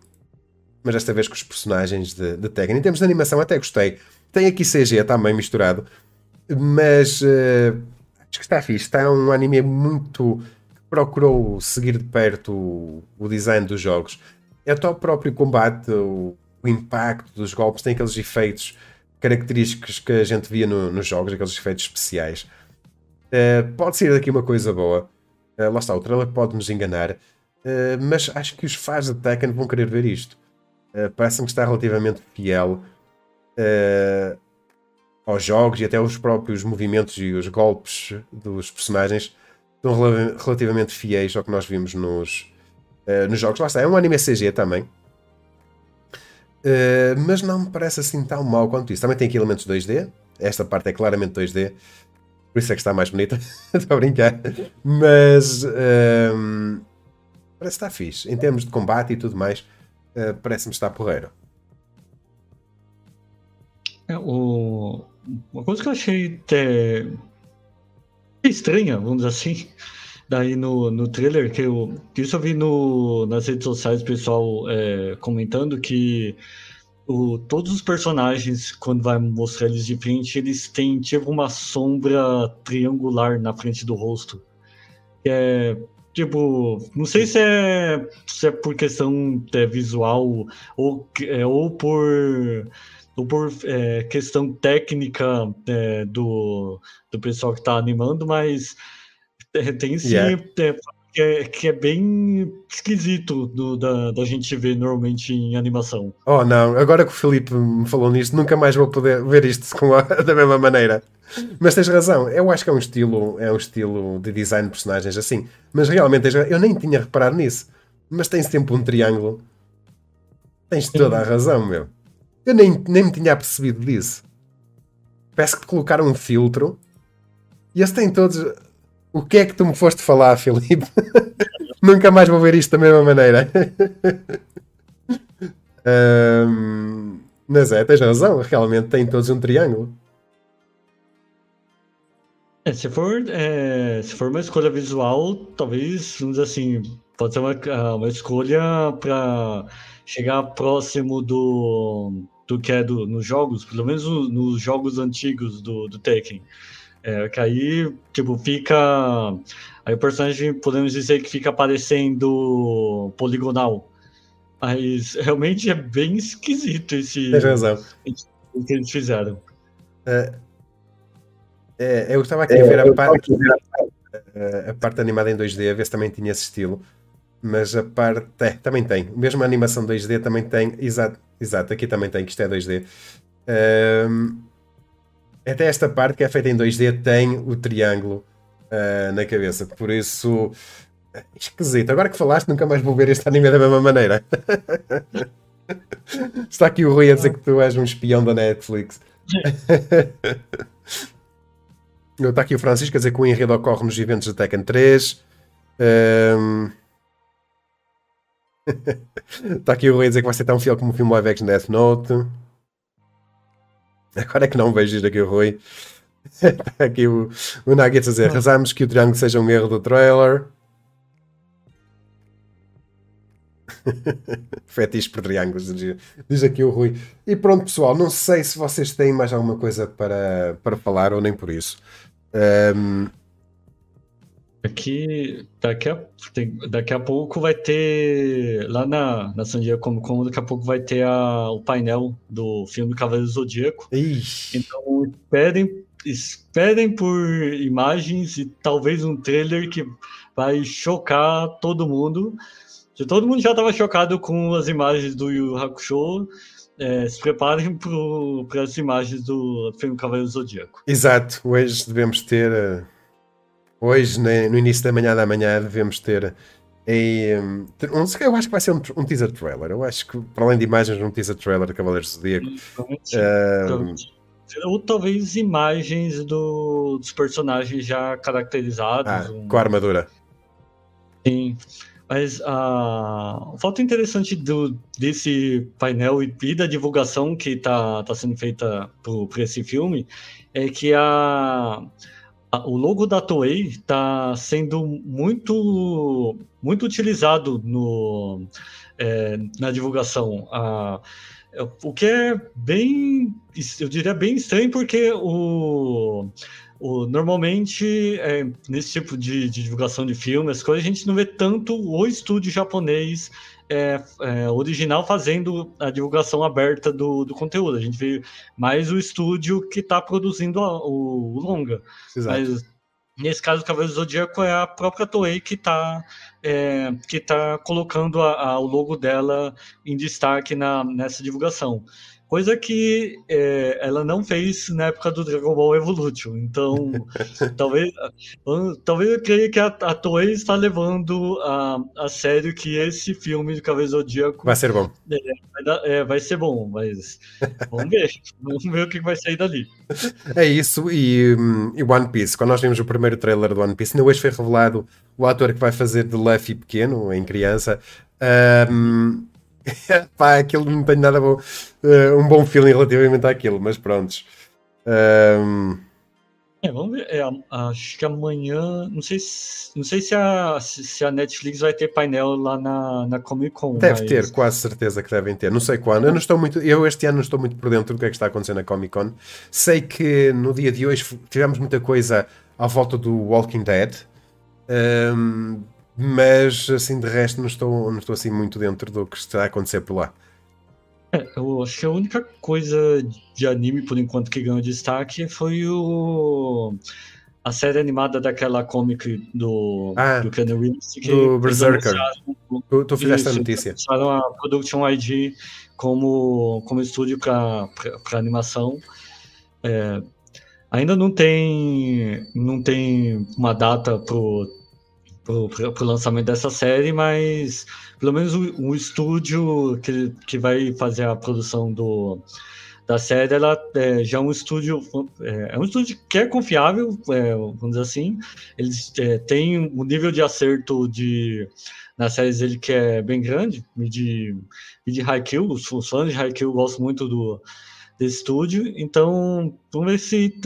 mas desta vez com os personagens de, de Tekken. Em termos de animação, até gostei. Tem aqui CG também misturado. Mas uh, acho que está fixe. Está um anime muito. procurou seguir de perto o, o design dos jogos. É até o próprio combate, o, o, impacto dos golpes, tem aqueles efeitos característicos que a gente via no, nos jogos, aqueles efeitos especiais. Uh, pode ser daqui uma coisa boa. Uh, lá está, o trailer pode nos enganar. Uh, mas acho que os fãs de Tekken vão querer ver isto. Parece-me que está relativamente fiel aos jogos e até os próprios movimentos e os golpes dos personagens estão rel relativamente fiéis ao que nós vimos nos, nos jogos. Lá está, é um anime CG também. mas não me parece assim tão mau quanto isso. Também tem aqui elementos 2D. Esta parte é claramente 2D. Por isso é que está mais bonita. (laughs) Estou a brincar. Mas um, parece que está fixe. Em termos de combate e tudo mais, uh, parece-me estar porreiro. É, o... Uma coisa que eu achei até estranha, vamos dizer assim, daí no, no trailer, que eu, isso eu vi no, nas redes sociais, pessoal é, comentando que o, todos os personagens, quando vai mostrar eles de frente, eles têm tipo uma sombra triangular na frente do rosto. É tipo, não sei se é, se é por questão é, visual ou, é, ou por ou por é, questão técnica é, do, do pessoal que está animando, mas é, tem sim yeah. Que é, que é bem esquisito do, da, da gente ver normalmente em animação. Oh não, agora que o Felipe me falou nisto, nunca mais vou poder ver isto com a, (laughs) da mesma maneira. Mas tens razão, eu acho que é um estilo, é um estilo de design de personagens assim. Mas realmente eu nem tinha reparado nisso. Mas tens sempre um triângulo. Tens toda a razão, meu. Eu nem, nem me tinha percebido disso. Parece que colocaram um filtro e eles têm todos o que é que tu me foste falar, Filipe? (laughs) Nunca mais vou ver isto da mesma maneira. (laughs) um, mas é, tens razão, realmente tem todos um triângulo. É, se, for, é, se for uma escolha visual, talvez, vamos dizer assim, pode ser uma, ah, uma escolha para chegar próximo do, do que é do, nos jogos, pelo menos nos jogos antigos do, do Tekken. É, que aí, tipo, fica. Aí o personagem, podemos dizer que fica parecendo poligonal. Mas realmente é bem esquisito esse. Tem razão. O que eles fizeram. É, é, eu estava aqui a ver a parte. a parte animada em 2D, a ver se também tinha esse estilo. Mas a parte. É, também tem. Mesmo a animação 2D também tem. Exato, exato aqui também tem, que isto é 2D. Um, até esta parte que é feita em 2D tem o triângulo uh, na cabeça. Por isso. Esquisito. Agora que falaste, nunca mais vou ver este anime da mesma maneira. (laughs) Está aqui o Rui a dizer que tu és um espião da Netflix. (laughs) Está aqui o Francisco a dizer que o enredo ocorre nos eventos da Tekken 3. Um... (laughs) Está aqui o Rui a dizer que vai ser tão fiel como o filme live action Death Note. Agora é que não vejo isto aqui o Rui. (laughs) Aqui o, o Nuggets a dizer: rezamos que o triângulo seja um erro do trailer. (laughs) Fetiche por triângulos, diz aqui o Rui. E pronto, pessoal, não sei se vocês têm mais alguma coisa para, para falar ou nem por isso. Um... Aqui, daqui a, daqui a pouco vai ter, lá na, na San Diego Comic Con, daqui a pouco vai ter a, o painel do filme Cavaleiro Zodíaco. Ixi. Então esperem, esperem por imagens e talvez um trailer que vai chocar todo mundo. Se todo mundo já estava chocado com as imagens do Yu Hakusho, é, se preparem para as imagens do filme Cavaleiro Zodíaco. Exato, hoje devemos ter. Eh, hoje, no início da manhã da manhã, devemos ter. Um, um, eu acho que vai ser um, um, teaser trailer. Eu acho que, para além de imagens, um teaser trailer de Cavaleiros Zodíaco. Um, ou talvez imagens do, dos personagens já caracterizados. Ah, um... Com a armadura. Sim. Mas uh, o fato interessante do, desse painel e da divulgação que está tá sendo feita para esse filme é que a, a, o logo da Toei está sendo muito, muito utilizado no, é, na divulgação. A, o que é bem, eu diria bem estranho, porque o o, normalmente, é, nesse tipo de, de, divulgação de filmes, coisas, a gente não vê tanto o estúdio japonês é, é, original fazendo a divulgação aberta do, do, conteúdo. A gente vê mais o estúdio que está produzindo a, o, o, longa. Exato. Mas nesse caso, o Cavaleiro Zodíaco é a própria Toei que está é, que tá colocando a, o logo dela em destaque na, nessa divulgação. Coisa que é, ela não fez na época do Dragon Ball Evolution. Então, (laughs) talvez, talvez eu creia que a, a Toei está levando a, a sério que esse filme do Cavaleiro Zodíaco vai ser bom. É, vai, dar, é, vai, ser bom, mas (laughs) vamos ver. vamos ver o que vai sair dali. É isso. E, e One Piece, quando nós vimos o primeiro trailer do One Piece, ainda hoje foi revelado o ator que vai fazer de Luffy pequeno, em criança. Um, (laughs) Pá, aquilo não tem nada bom, uh, um bom feeling relativamente àquilo, mas prontos. Um... É, vamos ver. É, acho que amanhã. Não sei se, não sei se, a, se a Netflix vai ter painel lá na, na Comic Con. Deve mas... ter, quase certeza que devem ter. Não sei quando. Eu não estou muito. Eu este ano não estou muito por dentro do que é que está acontecendo na Comic Con. Sei que no dia de hoje tivemos muita coisa à volta do Walking Dead. Um, mas assim de resto não estou, não estou assim muito dentro do que está a acontecer por lá. É, eu acho que a única coisa de anime por enquanto que ganhou destaque foi o a série animada daquela comic do ah, do Ken Reeves que do Berserker. Tu, tu fizeste a notícia. Usaram a Production ID como como estúdio para animação. É, ainda não tem não tem uma data pro para o lançamento dessa série, mas pelo menos o, o, estúdio que, que vai fazer a produção do, da série, ela é, já é um estúdio, é, é, um estúdio que é confiável, é, vamos dizer assim. Eles é, têm um nível de acerto de nas séries dele que é bem grande, e de, de Haikyuu, os, os fãs de Haikyuu gostam muito do, desse estúdio, então vamos ver se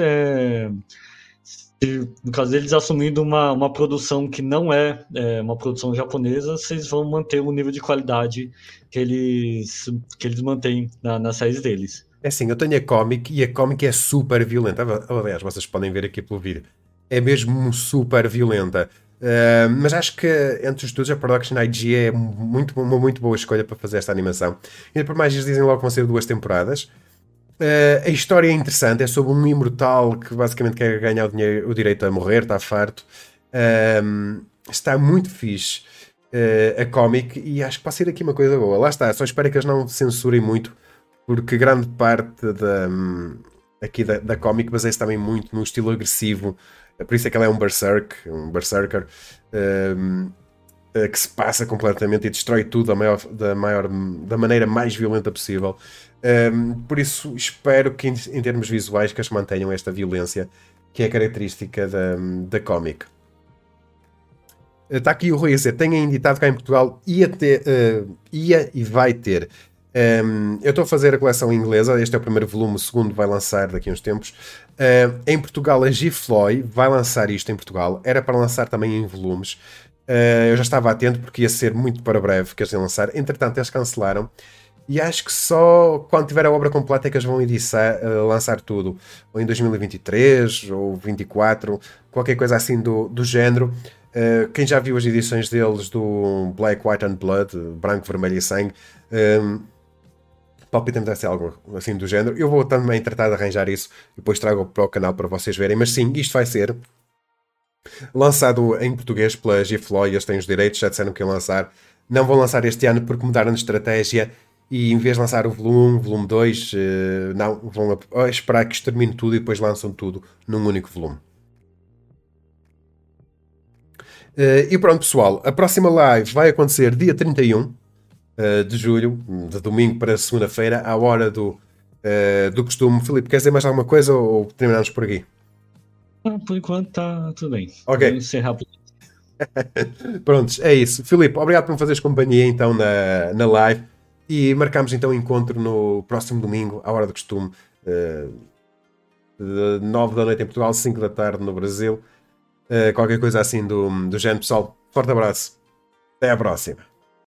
no caso deles assumindo uma, uma produção que não é, é, uma produção japonesa, vocês vão manter o nível de qualidade que eles, que eles mantêm na, nas séries deles. É assim, eu tenho a comic e a comic é super violenta. Aliás, vocês podem ver aqui pelo vídeo. É mesmo super violenta. Uh, mas acho que entre os dois a Production IG é muito, uma muito boa escolha para fazer esta animação. E por mais eles dizem logo que vão ser duas temporadas. Uh, a história é interessante, é sobre um imortal que basicamente quer ganhar o, dinheiro, o direito a morrer, está farto. Um, está muito fixe uh, a cómic e acho que pode ser aqui uma coisa boa. Lá está, só espero que eles não censurem muito, porque grande parte da, um, aqui da, da cómic baseia-se também muito no estilo agressivo. Por isso é que ela é um berserk, um berserker. Um, eh, que se passa completamente e destrói tudo da, maior, da, maior, da maneira mais violenta possível. Um, ehm, por isso, espero que, em, em, termos visuais, que eles mantenham esta violência que é característica da, da cómic. Está aqui o Rui a dizer: tenha editado cá em Portugal, ia, ter, uh, ia e vai ter. Um, ehm, eu estou a fazer a coleção inglesa, este é o primeiro volume, o segundo vai lançar daqui a uns tempos. Uh, em Portugal, a Gifloy vai lançar isto em Portugal. Era para lançar também em volumes. Uh, eu já estava atento porque ia ser muito para breve que eles iam lançar. Entretanto, eles cancelaram. E acho que só quando tiver a obra completa é que eles vão editar, uh, lançar tudo. Ou em 2023 ou 2024, qualquer coisa assim do, do género. Uh, quem já viu as edições deles do Black, White and Blood, Branco, Vermelho e Sangue, um, palpitamos deve ser algo assim do género. Eu vou também tratar de arranjar isso e depois trago para o canal para vocês verem. Mas sim, isto vai ser Lançado em português pela Gifloy, eles têm os direitos, já disseram que iam lançar. Não vão lançar este ano porque mudaram de estratégia e em vez de lançar o volume 1, volume 2, eh, não, vão esperar que isto termine tudo e depois lançam tudo num único volume. Eh, e pronto, pessoal, a próxima live vai acontecer dia 31 eh, de julho, de domingo para segunda-feira, à hora do, do costume. Filipe, quer dizer mais alguma coisa ou terminamos por aqui? Por enquanto tá tudo bem. Ok. Vou encerrar por (laughs) Prontos, é isso. Filipe, obrigado por me fazeres companhia então na, na live e marcamos então o encontro no próximo domingo, à hora do costume, uh, de 9 da noite em Portugal, 5 da tarde no Brasil. Uh, qualquer coisa assim do, do género, pessoal. Forte abraço. Até à próxima.